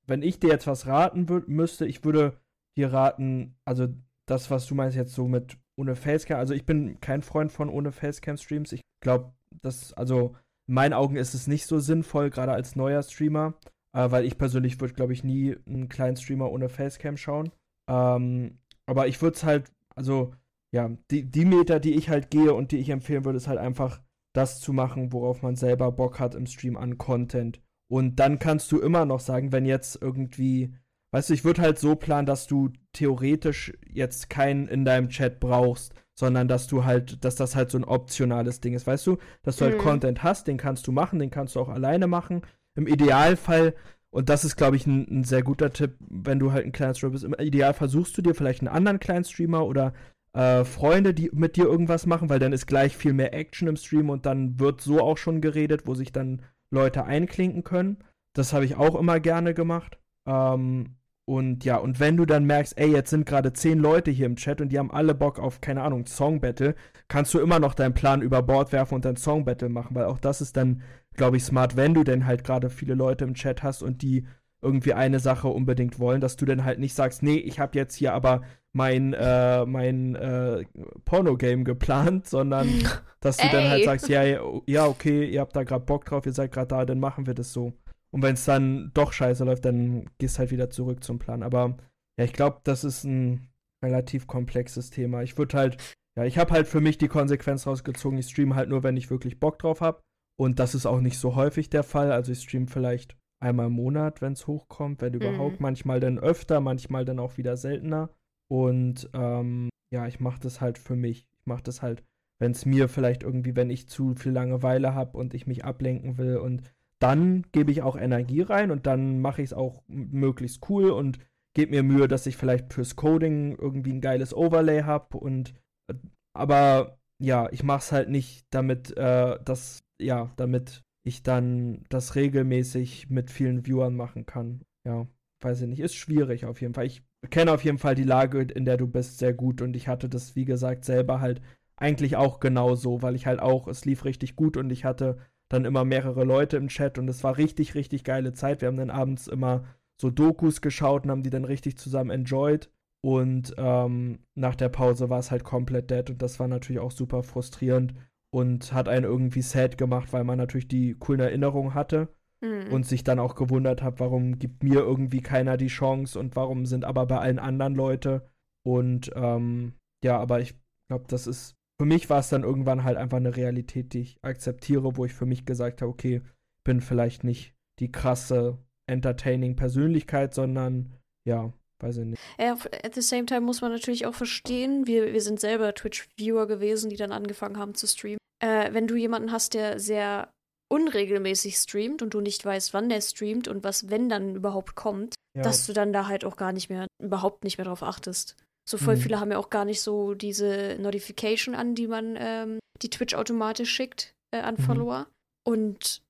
Speaker 1: wenn ich dir jetzt was raten müsste, ich würde dir raten, also das, was du meinst jetzt so mit ohne Facecam. Also ich bin kein Freund von ohne Facecam-Streams. Ich glaube, dass, also in meinen Augen ist es nicht so sinnvoll, gerade als neuer Streamer, äh, weil ich persönlich würde, glaube ich, nie einen kleinen Streamer ohne Facecam schauen. Ähm, aber ich würde es halt, also ja, die, die Meter, die ich halt gehe und die ich empfehlen würde, ist halt einfach das zu machen, worauf man selber Bock hat im Stream an Content. Und dann kannst du immer noch sagen, wenn jetzt irgendwie, weißt du, ich würde halt so planen, dass du theoretisch jetzt keinen in deinem Chat brauchst, sondern dass du halt, dass das halt so ein optionales Ding ist, weißt du, dass du halt mhm. Content hast, den kannst du machen, den kannst du auch alleine machen. Im Idealfall, und das ist, glaube ich, ein, ein, sehr guter Tipp, wenn du halt ein kleiner Streamer bist, im Idealfall suchst du dir vielleicht einen anderen kleinen Streamer oder äh, Freunde, die mit dir irgendwas machen, weil dann ist gleich viel mehr Action im Stream und dann wird so auch schon geredet, wo sich dann Leute einklinken können. Das habe ich auch immer gerne gemacht. Ähm, und ja, und wenn du dann merkst, ey, jetzt sind gerade zehn Leute hier im Chat und die haben alle Bock auf, keine Ahnung, Song Battle, kannst du immer noch deinen Plan über Bord werfen und dann Song Battle machen, weil auch das ist dann, glaube ich, smart, wenn du denn halt gerade viele Leute im Chat hast und die irgendwie eine Sache unbedingt wollen, dass du dann halt nicht sagst, nee, ich habe jetzt hier aber mein, äh, mein äh, Porno-Game geplant, sondern dass du dann halt sagst, ja, ja, okay, ihr habt da gerade Bock drauf, ihr seid gerade da, dann machen wir das so. Und wenn es dann doch scheiße läuft, dann gehst halt wieder zurück zum Plan. Aber ja, ich glaube, das ist ein relativ komplexes Thema. Ich würde halt, ja, ich habe halt für mich die Konsequenz rausgezogen, ich streame halt nur, wenn ich wirklich Bock drauf habe. Und das ist auch nicht so häufig der Fall. Also ich streame vielleicht einmal im Monat, wenn es hochkommt, wenn überhaupt. Mhm. Manchmal dann öfter, manchmal dann auch wieder seltener. Und ähm, ja, ich mache das halt für mich. Ich mache das halt, wenn es mir vielleicht irgendwie, wenn ich zu viel Langeweile habe und ich mich ablenken will. Und dann gebe ich auch Energie rein und dann mache ich es auch möglichst cool und gebe mir Mühe, dass ich vielleicht fürs Coding irgendwie ein geiles Overlay habe. Und äh, aber ja, ich mache es halt nicht, damit äh, das, ja, damit ich dann das regelmäßig mit vielen Viewern machen kann. Ja, weiß ich nicht. Ist schwierig auf jeden Fall. Ich kenne auf jeden Fall die Lage, in der du bist, sehr gut und ich hatte das, wie gesagt, selber halt eigentlich auch genauso, weil ich halt auch, es lief richtig gut und ich hatte dann immer mehrere Leute im Chat und es war richtig, richtig geile Zeit. Wir haben dann abends immer so Dokus geschaut und haben die dann richtig zusammen enjoyed. Und ähm, nach der Pause war es halt komplett dead und das war natürlich auch super frustrierend und hat einen irgendwie sad gemacht, weil man natürlich die coolen Erinnerungen hatte mhm. und sich dann auch gewundert hat, warum gibt mir irgendwie keiner die Chance und warum sind aber bei allen anderen Leute. Und ähm, ja, aber ich glaube, das ist, für mich war es dann irgendwann halt einfach eine Realität, die ich akzeptiere, wo ich für mich gesagt habe, okay, bin vielleicht nicht die krasse, entertaining Persönlichkeit, sondern ja, weiß ich nicht.
Speaker 2: At the same time muss man natürlich auch verstehen, wir, wir sind selber Twitch-Viewer gewesen, die dann angefangen haben zu streamen. Äh, wenn du jemanden hast, der sehr unregelmäßig streamt und du nicht weißt, wann der streamt und was, wenn dann überhaupt kommt, ja. dass du dann da halt auch gar nicht mehr, überhaupt nicht mehr drauf achtest. So voll mhm. viele haben ja auch gar nicht so diese Notification an, die man, ähm, die Twitch automatisch schickt äh, an mhm. Follower. Und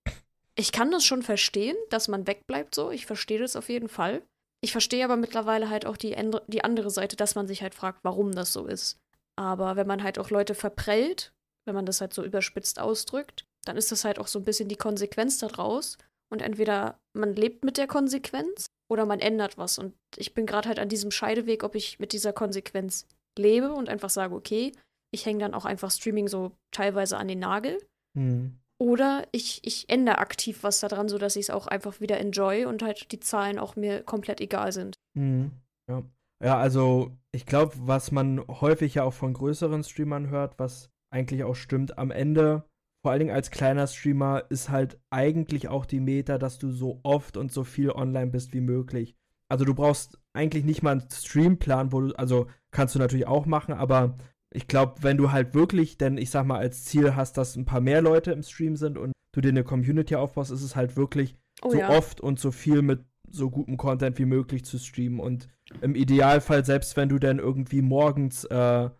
Speaker 2: ich kann das schon verstehen, dass man wegbleibt so. Ich verstehe das auf jeden Fall. Ich verstehe aber mittlerweile halt auch die, die andere Seite, dass man sich halt fragt, warum das so ist. Aber wenn man halt auch Leute verprellt, wenn man das halt so überspitzt ausdrückt, dann ist das halt auch so ein bisschen die Konsequenz daraus. Und entweder man lebt mit der Konsequenz oder man ändert was. Und ich bin gerade halt an diesem Scheideweg, ob ich mit dieser Konsequenz lebe und einfach sage, okay, ich hänge dann auch einfach Streaming so teilweise an den Nagel. Mhm. Oder ich, ich ändere aktiv was daran, sodass ich es auch einfach wieder enjoy und halt die Zahlen auch mir komplett egal sind.
Speaker 1: Mhm. Ja. ja, also ich glaube, was man häufig ja auch von größeren Streamern hört, was eigentlich auch stimmt, am Ende vor allen Dingen als kleiner Streamer ist halt eigentlich auch die Meta, dass du so oft und so viel online bist wie möglich. Also du brauchst eigentlich nicht mal einen Streamplan, wo du, also kannst du natürlich auch machen, aber ich glaube, wenn du halt wirklich, denn ich sag mal, als Ziel hast, dass ein paar mehr Leute im Stream sind und du dir eine Community aufbaust, ist es halt wirklich oh, so ja. oft und so viel mit so gutem Content wie möglich zu streamen. Und im Idealfall, selbst wenn du dann irgendwie morgens äh,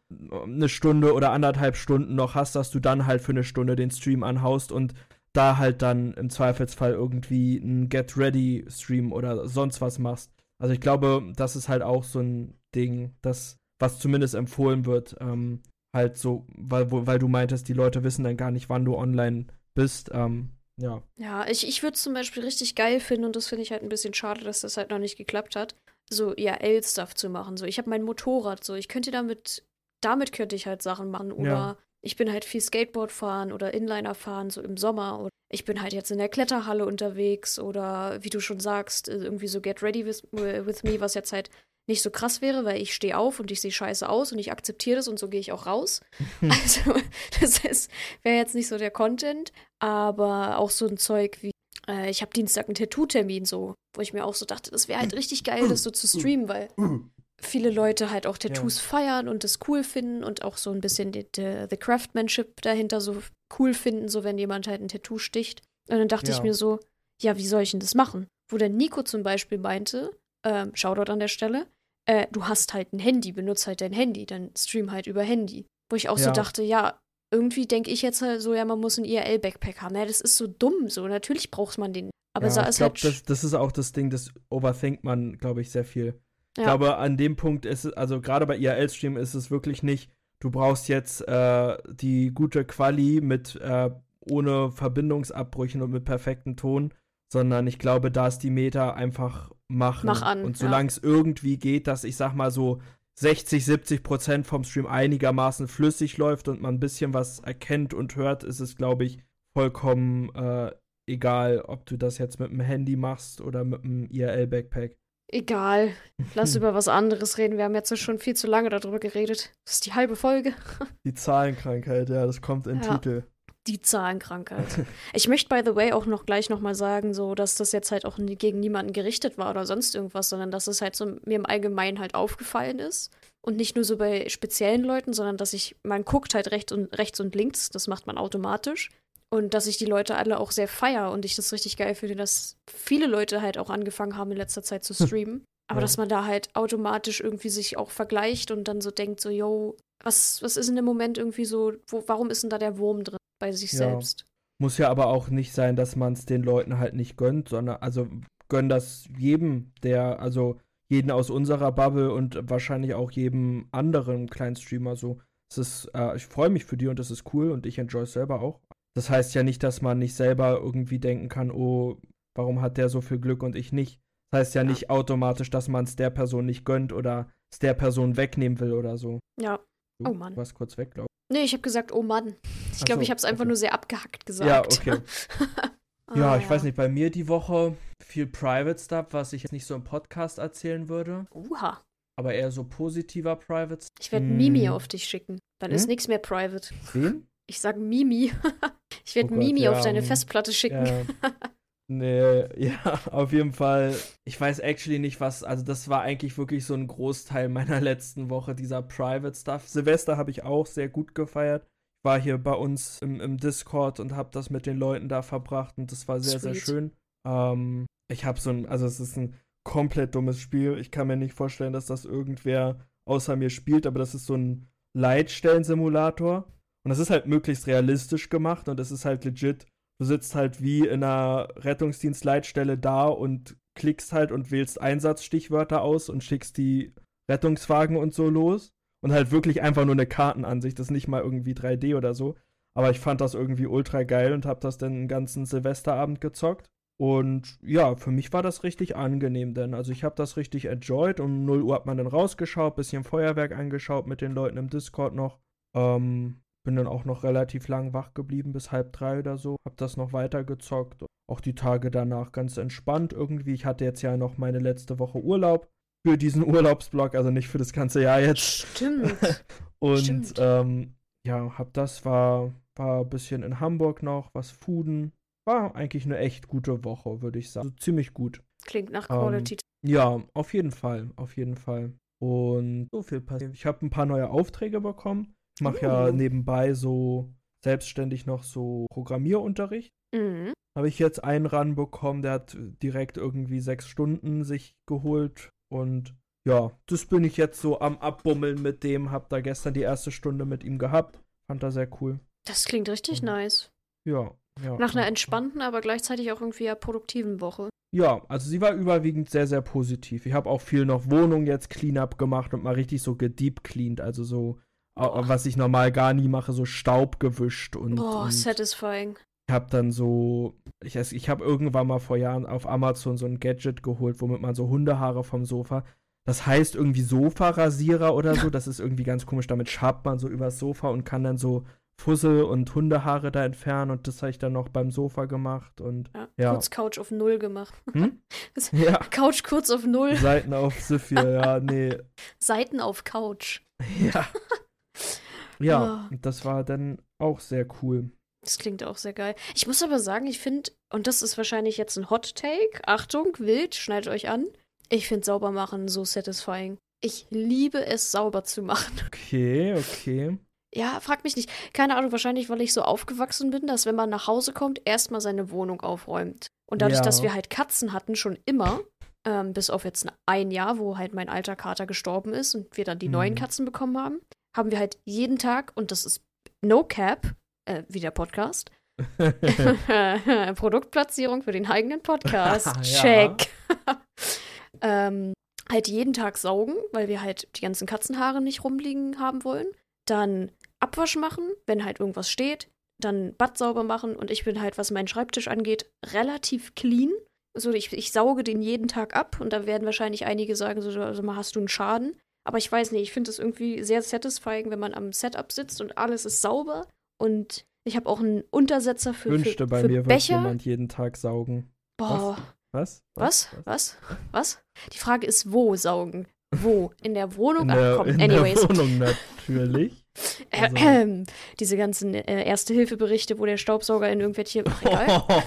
Speaker 1: eine Stunde oder anderthalb Stunden noch hast, dass du dann halt für eine Stunde den Stream anhaust und da halt dann im Zweifelsfall irgendwie einen Get Ready Stream oder sonst was machst. Also ich glaube, das ist halt auch so ein Ding, das, was zumindest empfohlen wird, ähm, halt so, weil, weil du meintest, die Leute wissen dann gar nicht, wann du online bist. Ähm, ja.
Speaker 2: Ja, ich, ich würde es zum Beispiel richtig geil finden und das finde ich halt ein bisschen schade, dass das halt noch nicht geklappt hat. So, ja, L-Stuff zu machen. So, ich habe mein Motorrad, so, ich könnte damit, damit könnte ich halt Sachen machen. Oder ja. ich bin halt viel Skateboard fahren oder Inliner fahren, so im Sommer. Oder ich bin halt jetzt in der Kletterhalle unterwegs oder wie du schon sagst, äh, irgendwie so Get Ready with, with Me, was jetzt halt nicht so krass wäre, weil ich stehe auf und ich sehe scheiße aus und ich akzeptiere das und so gehe ich auch raus. also, das wäre jetzt nicht so der Content, aber auch so ein Zeug wie, äh, ich habe Dienstag einen Tattoo-Termin, so, wo ich mir auch so dachte, das wäre halt richtig geil, das so zu streamen, weil viele Leute halt auch Tattoos ja. feiern und das cool finden und auch so ein bisschen die, die, the Craftsmanship dahinter so cool finden, so wenn jemand halt ein Tattoo sticht. Und dann dachte ja. ich mir so, ja, wie soll ich denn das machen? Wo der Nico zum Beispiel meinte, ähm, Shoutout an der Stelle, äh, du hast halt ein Handy, benutzt halt dein Handy, dann stream halt über Handy. Wo ich auch ja. so dachte, ja, irgendwie denke ich jetzt halt so, ja, man muss ein IRL-Backpack haben. Ja, das ist so dumm, so. Natürlich braucht man den. Aber ja,
Speaker 1: so ist glaub, halt. Das, das ist auch das Ding, das overthinkt man, glaube ich, sehr viel. Ja. Ich glaube, an dem Punkt ist es, also gerade bei IRL-Stream ist es wirklich nicht, du brauchst jetzt äh, die gute Quali mit äh, ohne Verbindungsabbrüchen und mit perfektem Ton, sondern ich glaube, da ist die Meta einfach machen.
Speaker 2: Mach an.
Speaker 1: Und solange es irgendwie geht, dass ich sag mal so 60, 70 Prozent vom Stream einigermaßen flüssig läuft und man ein bisschen was erkennt und hört, ist es, glaube ich, vollkommen äh, egal, ob du das jetzt mit dem Handy machst oder mit dem IRL-Backpack.
Speaker 2: Egal. Lass über was anderes reden. Wir haben jetzt schon viel zu lange darüber geredet. Das ist die halbe Folge.
Speaker 1: Die Zahlenkrankheit, ja, das kommt in ja. Titel
Speaker 2: die Zahlenkrankheit. ich möchte, by the way, auch noch gleich nochmal sagen, so, dass das jetzt halt auch gegen niemanden gerichtet war oder sonst irgendwas, sondern dass es halt so mir im Allgemeinen halt aufgefallen ist. Und nicht nur so bei speziellen Leuten, sondern dass ich, man guckt halt rechts und, rechts und links, das macht man automatisch. Und dass ich die Leute alle auch sehr feier und ich das richtig geil finde, dass viele Leute halt auch angefangen haben in letzter Zeit zu streamen. Aber ja. dass man da halt automatisch irgendwie sich auch vergleicht und dann so denkt, so, yo, was, was ist in dem Moment irgendwie so, wo, warum ist denn da der Wurm drin? Bei sich ja. selbst.
Speaker 1: Muss ja aber auch nicht sein, dass man es den Leuten halt nicht gönnt, sondern also gönn das jedem, der, also jeden aus unserer Bubble und wahrscheinlich auch jedem anderen kleinen Streamer so. Es ist, äh, ich freue mich für die und das ist cool und ich enjoy es selber auch. Das heißt ja nicht, dass man nicht selber irgendwie denken kann, oh, warum hat der so viel Glück und ich nicht. Das heißt ja, ja. nicht automatisch, dass man es der Person nicht gönnt oder es der Person wegnehmen will oder so.
Speaker 2: Ja.
Speaker 1: Oh Mann. Du warst kurz weg, glaube
Speaker 2: ich. Nee, ich habe gesagt, oh Mann. Ich glaube, so, ich habe es einfach okay. nur sehr abgehackt gesagt.
Speaker 1: Ja, okay. ah, ja, ich ja. weiß nicht, bei mir die Woche viel Private Stuff, was ich jetzt nicht so im Podcast erzählen würde.
Speaker 2: Uha.
Speaker 1: Aber eher so positiver Private Stuff.
Speaker 2: Ich werde hm. Mimi auf dich schicken. Dann hm? ist nichts mehr Private.
Speaker 1: Wen?
Speaker 2: Ich sage Mimi. ich werde oh Mimi ja, auf deine Festplatte schicken. Ja.
Speaker 1: Nee, ja, auf jeden Fall. Ich weiß actually nicht, was. Also, das war eigentlich wirklich so ein Großteil meiner letzten Woche, dieser Private Stuff. Silvester habe ich auch sehr gut gefeiert. Ich war hier bei uns im, im Discord und habe das mit den Leuten da verbracht und das war sehr, Sweet. sehr schön. Ähm, ich habe so ein. Also, es ist ein komplett dummes Spiel. Ich kann mir nicht vorstellen, dass das irgendwer außer mir spielt, aber das ist so ein Leitstellensimulator. Und das ist halt möglichst realistisch gemacht und es ist halt legit Du sitzt halt wie in einer Rettungsdienstleitstelle da und klickst halt und wählst Einsatzstichwörter aus und schickst die Rettungswagen und so los. Und halt wirklich einfach nur eine Kartenansicht, das ist nicht mal irgendwie 3D oder so. Aber ich fand das irgendwie ultra geil und hab das dann den ganzen Silvesterabend gezockt. Und ja, für mich war das richtig angenehm, denn also ich habe das richtig enjoyed. Um 0 Uhr hat man dann rausgeschaut, bisschen Feuerwerk angeschaut mit den Leuten im Discord noch. Ähm, bin dann auch noch relativ lang wach geblieben, bis halb drei oder so. Hab das noch weiter gezockt. Auch die Tage danach ganz entspannt irgendwie. Ich hatte jetzt ja noch meine letzte Woche Urlaub für diesen Urlaubsblock, also nicht für das ganze Jahr jetzt.
Speaker 2: Stimmt.
Speaker 1: Und Stimmt. Ähm, ja, hab das, war, war ein bisschen in Hamburg noch, was Fuden. War eigentlich eine echt gute Woche, würde ich sagen. Also ziemlich gut.
Speaker 2: Klingt nach Quality.
Speaker 1: Ähm, ja, auf jeden Fall, auf jeden Fall. Und so viel passiert. Ich habe ein paar neue Aufträge bekommen. Ich mache ja oh. nebenbei so selbstständig noch so Programmierunterricht. Mhm. Habe ich jetzt einen ranbekommen, der hat direkt irgendwie sechs Stunden sich geholt und ja, das bin ich jetzt so am Abbummeln mit dem. Hab da gestern die erste Stunde mit ihm gehabt. Fand er sehr cool.
Speaker 2: Das klingt richtig mhm. nice.
Speaker 1: Ja, ja.
Speaker 2: Nach einer entspannten, aber gleichzeitig auch irgendwie produktiven Woche.
Speaker 1: Ja, also sie war überwiegend sehr, sehr positiv. Ich habe auch viel noch Wohnung jetzt Cleanup gemacht und mal richtig so gedeep cleaned, also so Boah. was ich normal gar nie mache, so Staub gewischt und.
Speaker 2: Boah,
Speaker 1: und
Speaker 2: satisfying.
Speaker 1: Ich habe dann so, ich, ich habe irgendwann mal vor Jahren auf Amazon so ein Gadget geholt, womit man so Hundehaare vom Sofa. Das heißt irgendwie Sofarasierer oder so. Das ist irgendwie ganz komisch. Damit schabt man so übers Sofa und kann dann so Fussel und Hundehaare da entfernen und das habe ich dann noch beim Sofa gemacht und
Speaker 2: Ja,
Speaker 1: ja.
Speaker 2: kurz Couch auf Null gemacht.
Speaker 1: Hm? Ja,
Speaker 2: Couch kurz auf Null.
Speaker 1: Seiten auf Sophia, ja, nee,
Speaker 2: Seiten auf Couch.
Speaker 1: ja. Ja, und das war dann auch sehr cool.
Speaker 2: Das klingt auch sehr geil. Ich muss aber sagen, ich finde, und das ist wahrscheinlich jetzt ein Hot Take, Achtung, wild, schneidet euch an. Ich finde sauber machen so satisfying. Ich liebe es, sauber zu machen.
Speaker 1: Okay, okay.
Speaker 2: Ja, frag mich nicht. Keine Ahnung, wahrscheinlich, weil ich so aufgewachsen bin, dass wenn man nach Hause kommt, erstmal seine Wohnung aufräumt. Und dadurch,
Speaker 1: Ja.
Speaker 2: dass wir halt Katzen hatten, schon immer, ähm, bis auf jetzt ein Jahr, wo halt mein alter Kater gestorben ist und wir dann die
Speaker 1: Mhm.
Speaker 2: neuen Katzen bekommen haben, haben wir halt jeden Tag, und das ist No Cap, äh, wie der Podcast, Produktplatzierung für den eigenen Podcast. Check. ähm, halt jeden Tag saugen, weil wir halt die ganzen Katzenhaare nicht rumliegen haben wollen. Dann Abwasch machen, wenn halt irgendwas steht. Dann Bad sauber machen und ich bin halt, was meinen Schreibtisch angeht, relativ clean. Also ich, ich sauge den jeden Tag ab und da werden wahrscheinlich einige sagen, so, also mal hast du einen Schaden. Aber ich weiß nicht, ich finde es irgendwie sehr satisfying, wenn man am Setup sitzt und alles ist sauber. Und ich habe auch einen Untersetzer für,
Speaker 1: Wünschte
Speaker 2: für,
Speaker 1: bei
Speaker 2: für
Speaker 1: mir
Speaker 2: Becher.
Speaker 1: jemand jeden Tag saugen.
Speaker 2: Boah,
Speaker 1: Was?
Speaker 2: was? Was? Was? Die Frage ist, wo saugen? Wo? In der Wohnung?
Speaker 1: In
Speaker 2: Ach
Speaker 1: der,
Speaker 2: komm,
Speaker 1: in
Speaker 2: anyways.
Speaker 1: der Wohnung natürlich. Also-
Speaker 2: Ähm, diese ganzen äh, Erste-Hilfe-Berichte, wo der Staubsauger in irgendwelche. Ach, egal.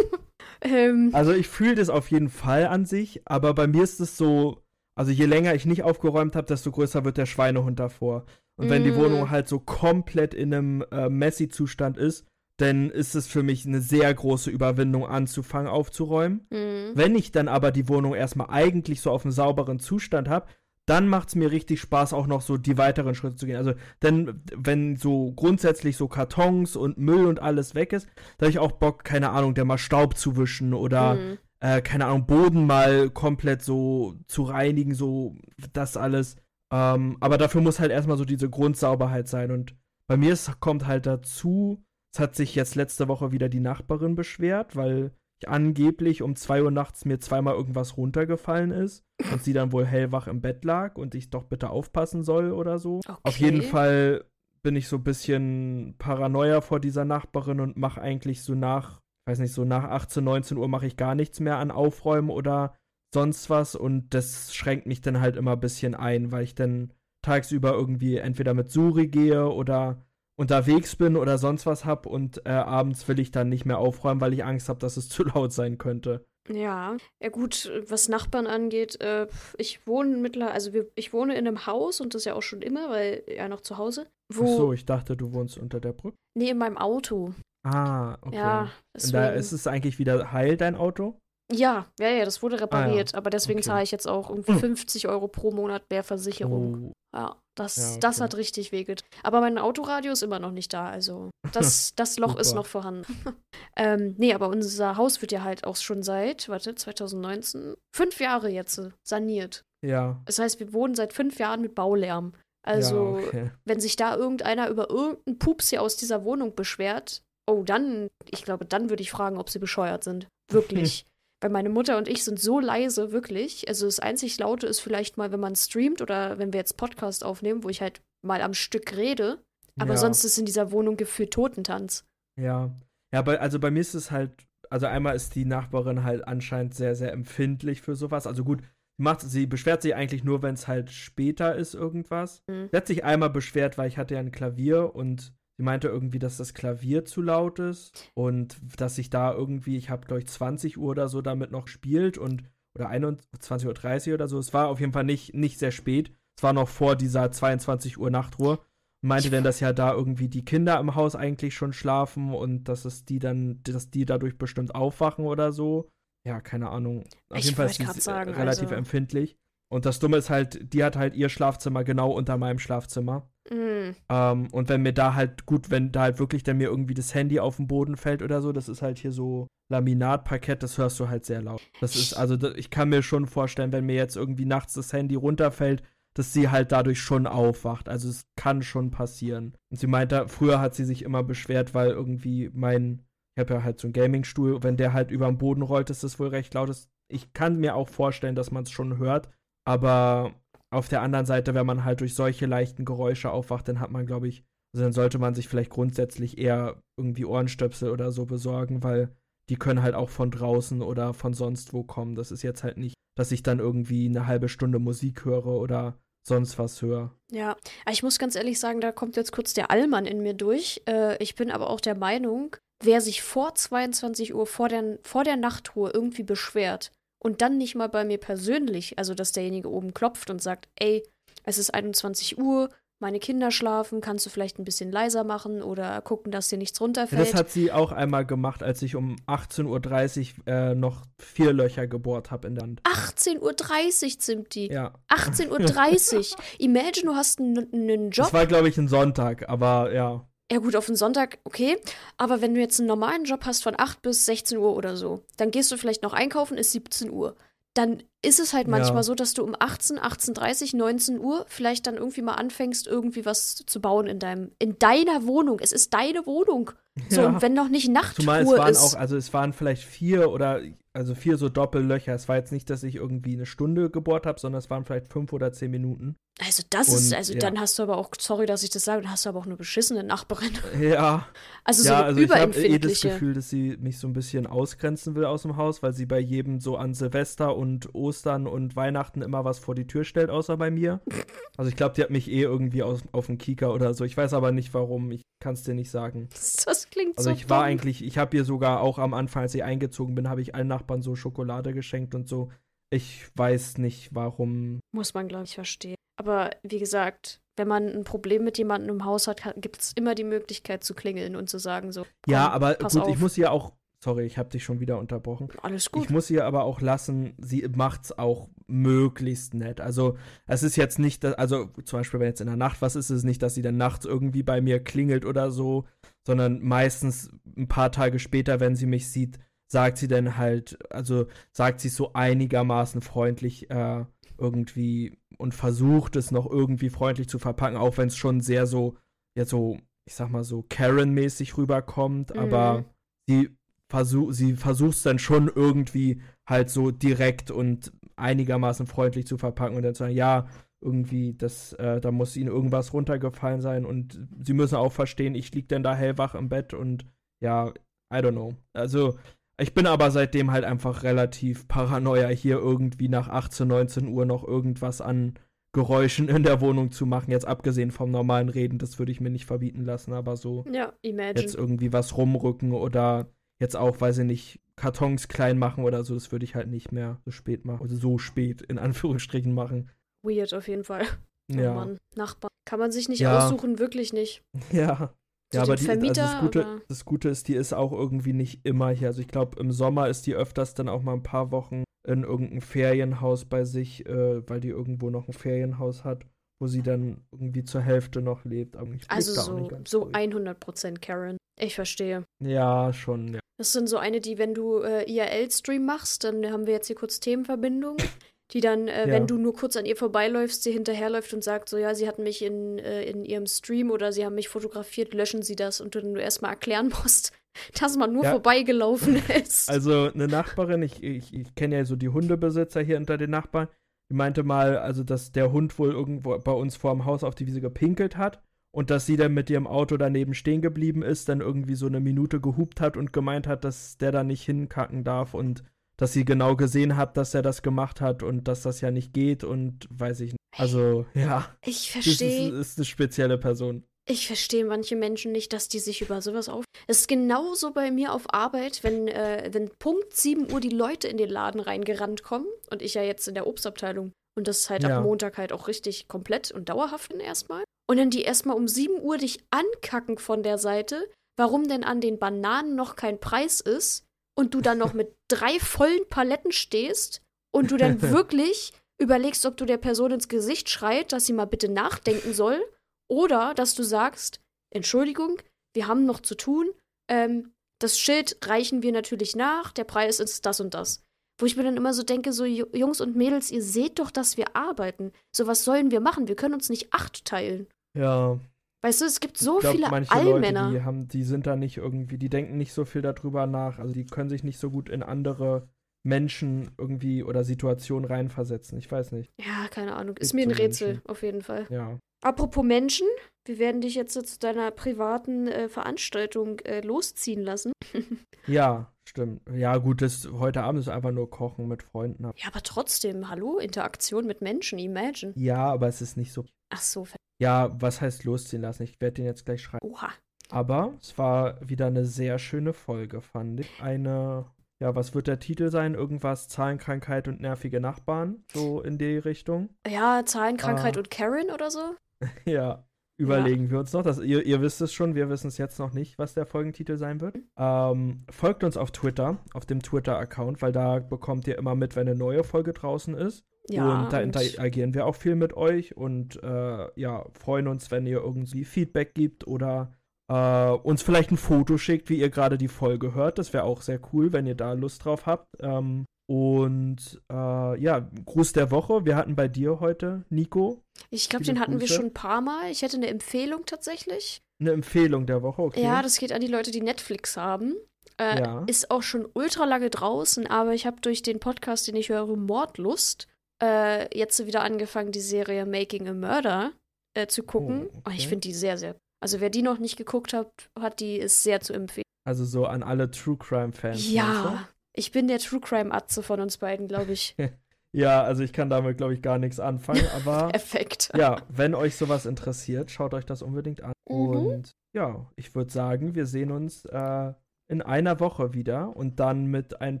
Speaker 2: ähm,
Speaker 1: Also ich fühle das auf jeden Fall an sich, aber bei mir ist es so, also je länger ich nicht aufgeräumt habe, desto größer wird der Schweinehund davor. Und wenn die
Speaker 2: Mm.
Speaker 1: Wohnung halt so komplett in einem äh, Messi-Zustand ist, dann ist es für mich eine sehr große Überwindung anzufangen aufzuräumen.
Speaker 2: mh.
Speaker 1: Wenn ich dann aber die Wohnung erstmal eigentlich so auf einem sauberen Zustand habe, dann macht es mir richtig Spaß, auch noch so die weiteren Schritte zu gehen. Also, denn wenn so grundsätzlich so Kartons und Müll und alles weg ist, da habe ich auch Bock, keine Ahnung, der mal Staub zu wischen oder
Speaker 2: Mhm.
Speaker 1: Äh, keine Ahnung, Boden mal komplett so zu reinigen, so das alles. Ähm, aber dafür muss halt erstmal so diese Grundsauberheit sein. Und bei mir ist, kommt halt dazu, es hat sich jetzt letzte Woche wieder die Nachbarin beschwert, weil ich angeblich um 2 Uhr nachts mir zweimal irgendwas runtergefallen ist und sie dann wohl hellwach im Bett lag und ich doch bitte aufpassen soll oder so. Auf jeden
Speaker 2: Okay.
Speaker 1: Fall bin ich so ein bisschen paranoia vor dieser Nachbarin und mache eigentlich so nach, weiß nicht, so nach 18, 19 Uhr mache ich gar nichts mehr an Aufräumen oder sonst was und das schränkt mich dann halt immer ein bisschen ein, weil ich dann tagsüber irgendwie entweder mit Suri gehe oder unterwegs bin oder sonst was hab und äh, abends will ich dann nicht mehr aufräumen, weil ich Angst habe, dass es zu laut sein könnte.
Speaker 2: Ja, ja gut, was Nachbarn angeht, äh, ich wohne mittlerweile, also wir, ich wohne in einem Haus und das ja auch schon immer, weil ja noch zu Hause. Wo,
Speaker 1: Ach so, ich dachte, du wohnst unter der Brücke.
Speaker 2: Nee, in meinem Auto.
Speaker 1: Ah, okay.
Speaker 2: Ja,
Speaker 1: und
Speaker 2: deswegen.
Speaker 1: da ist es eigentlich wieder heil, dein Auto?
Speaker 2: ja, ja, ja, das wurde repariert, aber deswegen
Speaker 1: Okay.
Speaker 2: zahle ich jetzt auch irgendwie
Speaker 1: Hm.
Speaker 2: 50 Euro pro Monat mehr Versicherung.
Speaker 1: Oh,
Speaker 2: Ja, das,
Speaker 1: Ja,
Speaker 2: das
Speaker 1: okay.
Speaker 2: hat richtig wehget. Aber mein Autoradio ist immer noch nicht da, also das, das Loch ist noch vorhanden. ähm, nee, aber unser Haus wird ja halt auch schon seit, warte, 2019, fünf Jahre jetzt äh, saniert.
Speaker 1: ja.
Speaker 2: Das heißt, wir wohnen seit fünf Jahren mit Baulärm. Also,
Speaker 1: ja, okay.
Speaker 2: wenn sich da irgendeiner über irgendeinen Pups hier aus dieser Wohnung beschwert, oh, dann, ich glaube, dann würde ich fragen, ob sie bescheuert sind. Wirklich. Weil meine Mutter und ich sind so leise, wirklich. Also das einzig Laute ist vielleicht mal, wenn man streamt oder wenn wir jetzt Podcast aufnehmen, wo ich halt mal am Stück rede. Aber
Speaker 1: ja.
Speaker 2: sonst ist in dieser Wohnung gefühlt Totentanz.
Speaker 1: Ja. Ja, bei, also bei mir ist es halt, also einmal ist die Nachbarin halt anscheinend sehr, sehr empfindlich für sowas. Also gut, macht, sie beschwert sich eigentlich nur, wenn es halt später ist, irgendwas.
Speaker 2: Mhm.
Speaker 1: Sie hat sich einmal beschwert, weil ich hatte ja ein Klavier und sie meinte irgendwie, dass das Klavier zu laut ist und dass ich da irgendwie, ich habe glaube ich 20 Uhr oder so damit noch gespielt und oder 21.30 Uhr oder so. Es war auf jeden Fall nicht, nicht sehr spät. Es war noch vor dieser 22 Uhr Nachtruhe. Meinte denn, dass ja da irgendwie die Kinder im Haus eigentlich schon schlafen und dass es die dann, dass die dadurch bestimmt aufwachen oder so. Ja, keine Ahnung. Auf
Speaker 2: Ich
Speaker 1: jeden Fall ist sie
Speaker 2: sagen,
Speaker 1: relativ
Speaker 2: also-
Speaker 1: empfindlich. Und das Dumme ist halt, die hat halt ihr Schlafzimmer genau unter meinem Schlafzimmer.
Speaker 2: Mm,
Speaker 1: Ähm, und wenn mir da halt, gut, wenn da halt wirklich dann mir irgendwie das Handy auf den Boden fällt oder so, das ist halt hier so Laminatparkett, das hörst du halt sehr laut. Das ist, also ich kann mir schon vorstellen, wenn mir jetzt irgendwie nachts das Handy runterfällt, dass sie halt dadurch schon aufwacht. Also es kann schon passieren. Und sie meinte, früher hat sie sich immer beschwert, weil irgendwie mein, ich habe ja halt so einen Gamingstuhl, wenn der halt über den Boden rollt, ist das wohl recht laut. Ich kann mir auch vorstellen, dass man es schon hört, aber auf der anderen Seite, wenn man halt durch solche leichten Geräusche aufwacht, dann hat man, glaube ich, Also dann sollte man sich vielleicht grundsätzlich eher irgendwie Ohrenstöpsel oder so besorgen, weil die können halt auch von draußen oder von sonst wo kommen. Das ist jetzt halt nicht, dass ich dann irgendwie eine halbe Stunde Musik höre oder sonst was höre.
Speaker 2: Ja, ich muss ganz ehrlich sagen, da kommt jetzt kurz der Allmann in mir durch. Äh, ich bin aber auch der Meinung, wer sich vor 22 Uhr, vor der, vor der Nachtruhe irgendwie beschwert und dann nicht mal bei mir persönlich, also dass derjenige oben klopft und sagt, ey, es ist 21 Uhr, meine Kinder schlafen, kannst du vielleicht ein bisschen leiser machen oder gucken, dass dir nichts runterfällt.
Speaker 1: Das hat sie auch einmal gemacht, als ich um 18.30 Uhr äh, noch vier Löcher gebohrt habe in der Hand.
Speaker 2: 18.30 Uhr, Zimti.
Speaker 1: Ja.
Speaker 2: 18.30 Uhr. Imagine, du hast einen Job.
Speaker 1: Das war, glaube ich, ein Sonntag, aber ja.
Speaker 2: Ja gut, auf den Sonntag, okay. Aber wenn du jetzt einen normalen Job hast von 8 bis 16 Uhr oder so, dann gehst du vielleicht noch einkaufen, ist 17 Uhr dann ist es halt manchmal ja. so, dass du um 18, 18.30, 19 Uhr vielleicht dann irgendwie mal anfängst, irgendwie was zu bauen in deinem, in deiner Wohnung. Es ist deine Wohnung. So, ja. und wenn noch nicht Nachtruhe Zumal
Speaker 1: es waren
Speaker 2: ist.
Speaker 1: auch, also es waren vielleicht vier oder also vier so Doppellöcher. Es war jetzt nicht, dass ich irgendwie eine Stunde gebohrt habe, sondern es waren vielleicht fünf oder zehn Minuten.
Speaker 2: Also das und, ist, also ja. dann hast du aber auch, sorry, dass ich das sage, dann hast du aber auch eine beschissene Nachbarin.
Speaker 1: Ja.
Speaker 2: Also so
Speaker 1: ja, also ich habe eh das Gefühl, dass sie mich so ein bisschen ausgrenzen will aus dem Haus, weil sie bei jedem so an Silvester und Ostern und Weihnachten immer was vor die Tür stellt, außer bei mir. Also ich glaube, die hat mich eh irgendwie aus, auf dem Kieker oder so. Ich weiß aber nicht warum. Ich kann es dir nicht sagen.
Speaker 2: Das klingt
Speaker 1: also
Speaker 2: so
Speaker 1: ich war eigentlich, ich habe ihr sogar auch am Anfang, als ich eingezogen bin, habe ich allen Nachbarn so Schokolade geschenkt und so. Ich weiß nicht, warum.
Speaker 2: Muss man, glaube ich, verstehen. Aber wie gesagt, wenn man ein Problem mit jemandem im Haus hat, gibt es immer die Möglichkeit zu klingeln und zu sagen so.
Speaker 1: Ja, aber gut,
Speaker 2: auf.
Speaker 1: ich muss ja auch Sorry, ich habe dich schon wieder unterbrochen.
Speaker 2: Alles gut.
Speaker 1: Ich muss ihr aber auch lassen, sie macht's auch möglichst nett. Also, es ist jetzt nicht, also zum Beispiel, wenn jetzt in der Nacht was ist, ist es nicht, dass sie dann nachts irgendwie bei mir klingelt oder so, sondern meistens ein paar Tage später, wenn sie mich sieht, sagt sie dann halt, also sagt sie so einigermaßen freundlich äh, irgendwie und versucht es noch irgendwie freundlich zu verpacken, auch wenn es schon sehr so, ja, so, ich sag mal so Karen-mäßig rüberkommt, mhm. aber sie versuch, sie versucht es dann schon irgendwie halt so direkt und einigermaßen freundlich zu verpacken und dann zu sagen, ja, irgendwie, das, äh, da muss ihnen irgendwas runtergefallen sein und sie müssen auch verstehen, ich lieg dann da hellwach im Bett und ja, I don't know. Also, ich bin aber seitdem halt einfach relativ paranoia, hier irgendwie nach 18, 19 Uhr noch irgendwas an Geräuschen in der Wohnung zu machen. Jetzt abgesehen vom normalen Reden, das würde ich mir nicht verbieten lassen, aber so
Speaker 2: ja,
Speaker 1: jetzt irgendwie was rumrücken oder jetzt auch, weil sie nicht Kartons klein machen oder so, das würde ich halt nicht mehr so spät machen. Also so spät in Anführungsstrichen machen.
Speaker 2: Weird auf jeden Fall. Oh
Speaker 1: ja.
Speaker 2: Mann, Nachbar. Kann man sich nicht ja. aussuchen, wirklich nicht.
Speaker 1: Ja. Ja, aber die,
Speaker 2: Vermieter,
Speaker 1: also das, Gute,
Speaker 2: aber...
Speaker 1: das Gute ist, die ist auch irgendwie nicht immer hier. Also ich glaube, im Sommer ist die öfters dann auch mal ein paar Wochen in irgendeinem Ferienhaus bei sich, äh, weil die irgendwo noch ein Ferienhaus hat, wo sie dann irgendwie zur Hälfte noch lebt.
Speaker 2: also so, so 100% Karen. Ich verstehe.
Speaker 1: Ja, schon, ja.
Speaker 2: Das sind so eine, die, wenn du äh, IRL-Stream machst, dann haben wir jetzt hier kurz Themenverbindung, die dann, äh, ja. wenn du nur kurz an ihr vorbeiläufst, sie hinterherläuft und sagt so, ja, sie hatten mich in, äh, in ihrem Stream oder sie haben mich fotografiert, löschen sie das und du dann nur erstmal erklären musst, dass man nur ja. vorbeigelaufen ist.
Speaker 1: Also eine Nachbarin, ich, ich, ich kenne ja so die Hundebesitzer hier unter den Nachbarn, die meinte mal, also dass der Hund wohl irgendwo bei uns vor dem Haus auf die Wiese gepinkelt hat und dass sie dann mit ihrem Auto daneben stehen geblieben ist, dann irgendwie so eine Minute gehupt hat und gemeint hat, dass der da nicht hinkacken darf und dass sie genau gesehen hat, dass er das gemacht hat und dass das ja nicht geht und weiß ich nicht. Also, ja.
Speaker 2: Ich verstehe.
Speaker 1: Das ist, ist eine spezielle Person.
Speaker 2: Ich verstehe manche Menschen nicht, dass die sich über sowas auf. Es ist genauso bei mir auf Arbeit, wenn, äh, wenn Punkt 7 Uhr die Leute in den Laden reingerannt kommen und ich ja jetzt in der Obstabteilung und das halt ja. ab Montag halt auch richtig komplett und dauerhaft erstmal. Und dann die erstmal um 7 Uhr dich ankacken von der Seite, warum denn an den Bananen noch kein Preis ist und du dann noch mit drei vollen Paletten stehst und du dann wirklich überlegst, ob du der Person ins Gesicht schreit, dass sie mal bitte nachdenken soll oder dass du sagst, Entschuldigung, wir haben noch zu tun, ähm, das Schild reichen wir natürlich nach, der Preis ist das und das. Wo ich mir dann immer so denke, so Jungs und Mädels, ihr seht doch, dass wir arbeiten. So was sollen wir machen? Wir können uns nicht acht teilen.
Speaker 1: Ja.
Speaker 2: Weißt du, es gibt so
Speaker 1: glaub,
Speaker 2: viele
Speaker 1: manche
Speaker 2: Allmänner.
Speaker 1: Leute, die, haben, die sind da nicht irgendwie, die denken nicht so viel darüber nach. Also die können sich nicht so gut in andere Menschen irgendwie oder Situationen reinversetzen. Ich weiß nicht.
Speaker 2: Ja, keine Ahnung. Ist mir ein Rätsel,
Speaker 1: Menschen.
Speaker 2: auf jeden Fall.
Speaker 1: Ja.
Speaker 2: Apropos Menschen, wir werden dich jetzt zu deiner privaten äh, Veranstaltung äh, losziehen lassen.
Speaker 1: ja, stimmt. Ja, gut, das heute Abend ist einfach nur Kochen mit Freunden.
Speaker 2: Ja, aber trotzdem, hallo, Interaktion mit Menschen, imagine.
Speaker 1: Ja, aber es ist nicht so.
Speaker 2: Ach so.
Speaker 1: Ja, was heißt losziehen lassen? Ich werde den jetzt gleich schreiben.
Speaker 2: Oha.
Speaker 1: Aber es war wieder eine sehr schöne Folge, fand ich. Eine ja, was wird der Titel sein? Irgendwas Zahlenkrankheit und nervige Nachbarn? So in die Richtung?
Speaker 2: Ja, Zahlenkrankheit ah. und Karen oder so?
Speaker 1: ja, überlegen ja. wir uns noch. Das, ihr, ihr, wisst es schon, wir wissen es jetzt noch nicht, was der Folgentitel sein wird. Ähm, folgt uns auf Twitter, auf dem Twitter-Account, weil da bekommt ihr immer mit, wenn eine neue Folge draußen ist. Ja, und da interagieren wir auch viel mit euch und äh, ja, freuen uns, wenn ihr irgendwie Feedback gibt oder äh, uns vielleicht ein Foto schickt, wie ihr gerade die Folge hört. Das wäre auch sehr cool, wenn ihr da Lust drauf habt. Ähm, und äh, ja, Gruß der Woche. Wir hatten bei dir heute, Nico.
Speaker 2: Ich glaube, den hatten Grüße. wir schon ein paar Mal. Ich hätte eine Empfehlung tatsächlich.
Speaker 1: Eine Empfehlung der Woche, okay.
Speaker 2: Ja, das geht an die Leute, die Netflix haben. Äh, ja. Ist auch schon ultra lange draußen, aber ich habe durch den Podcast, den ich höre, Mordlust, äh, jetzt wieder angefangen, die Serie Making a Murder äh, zu gucken. Oh, okay. oh, ich finde die sehr, sehr also wer die noch nicht geguckt hat, hat die ist sehr zu empfehlen.
Speaker 1: Also so an alle True Crime Fans.
Speaker 2: Ja, ich bin der True Crime Atze von uns beiden, glaube ich.
Speaker 1: ja, also ich kann damit glaube ich gar nichts anfangen, aber
Speaker 2: Perfekt.
Speaker 1: Ja, wenn euch sowas interessiert, schaut euch das unbedingt an. Mhm. Und ja, ich würde sagen, wir sehen uns äh, in einer Woche wieder und dann mit ein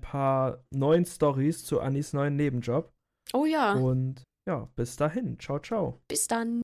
Speaker 1: paar neuen Stories zu Anis neuen Nebenjob.
Speaker 2: Oh ja.
Speaker 1: Und ja, bis dahin. Ciao, ciao.
Speaker 2: Bis dann.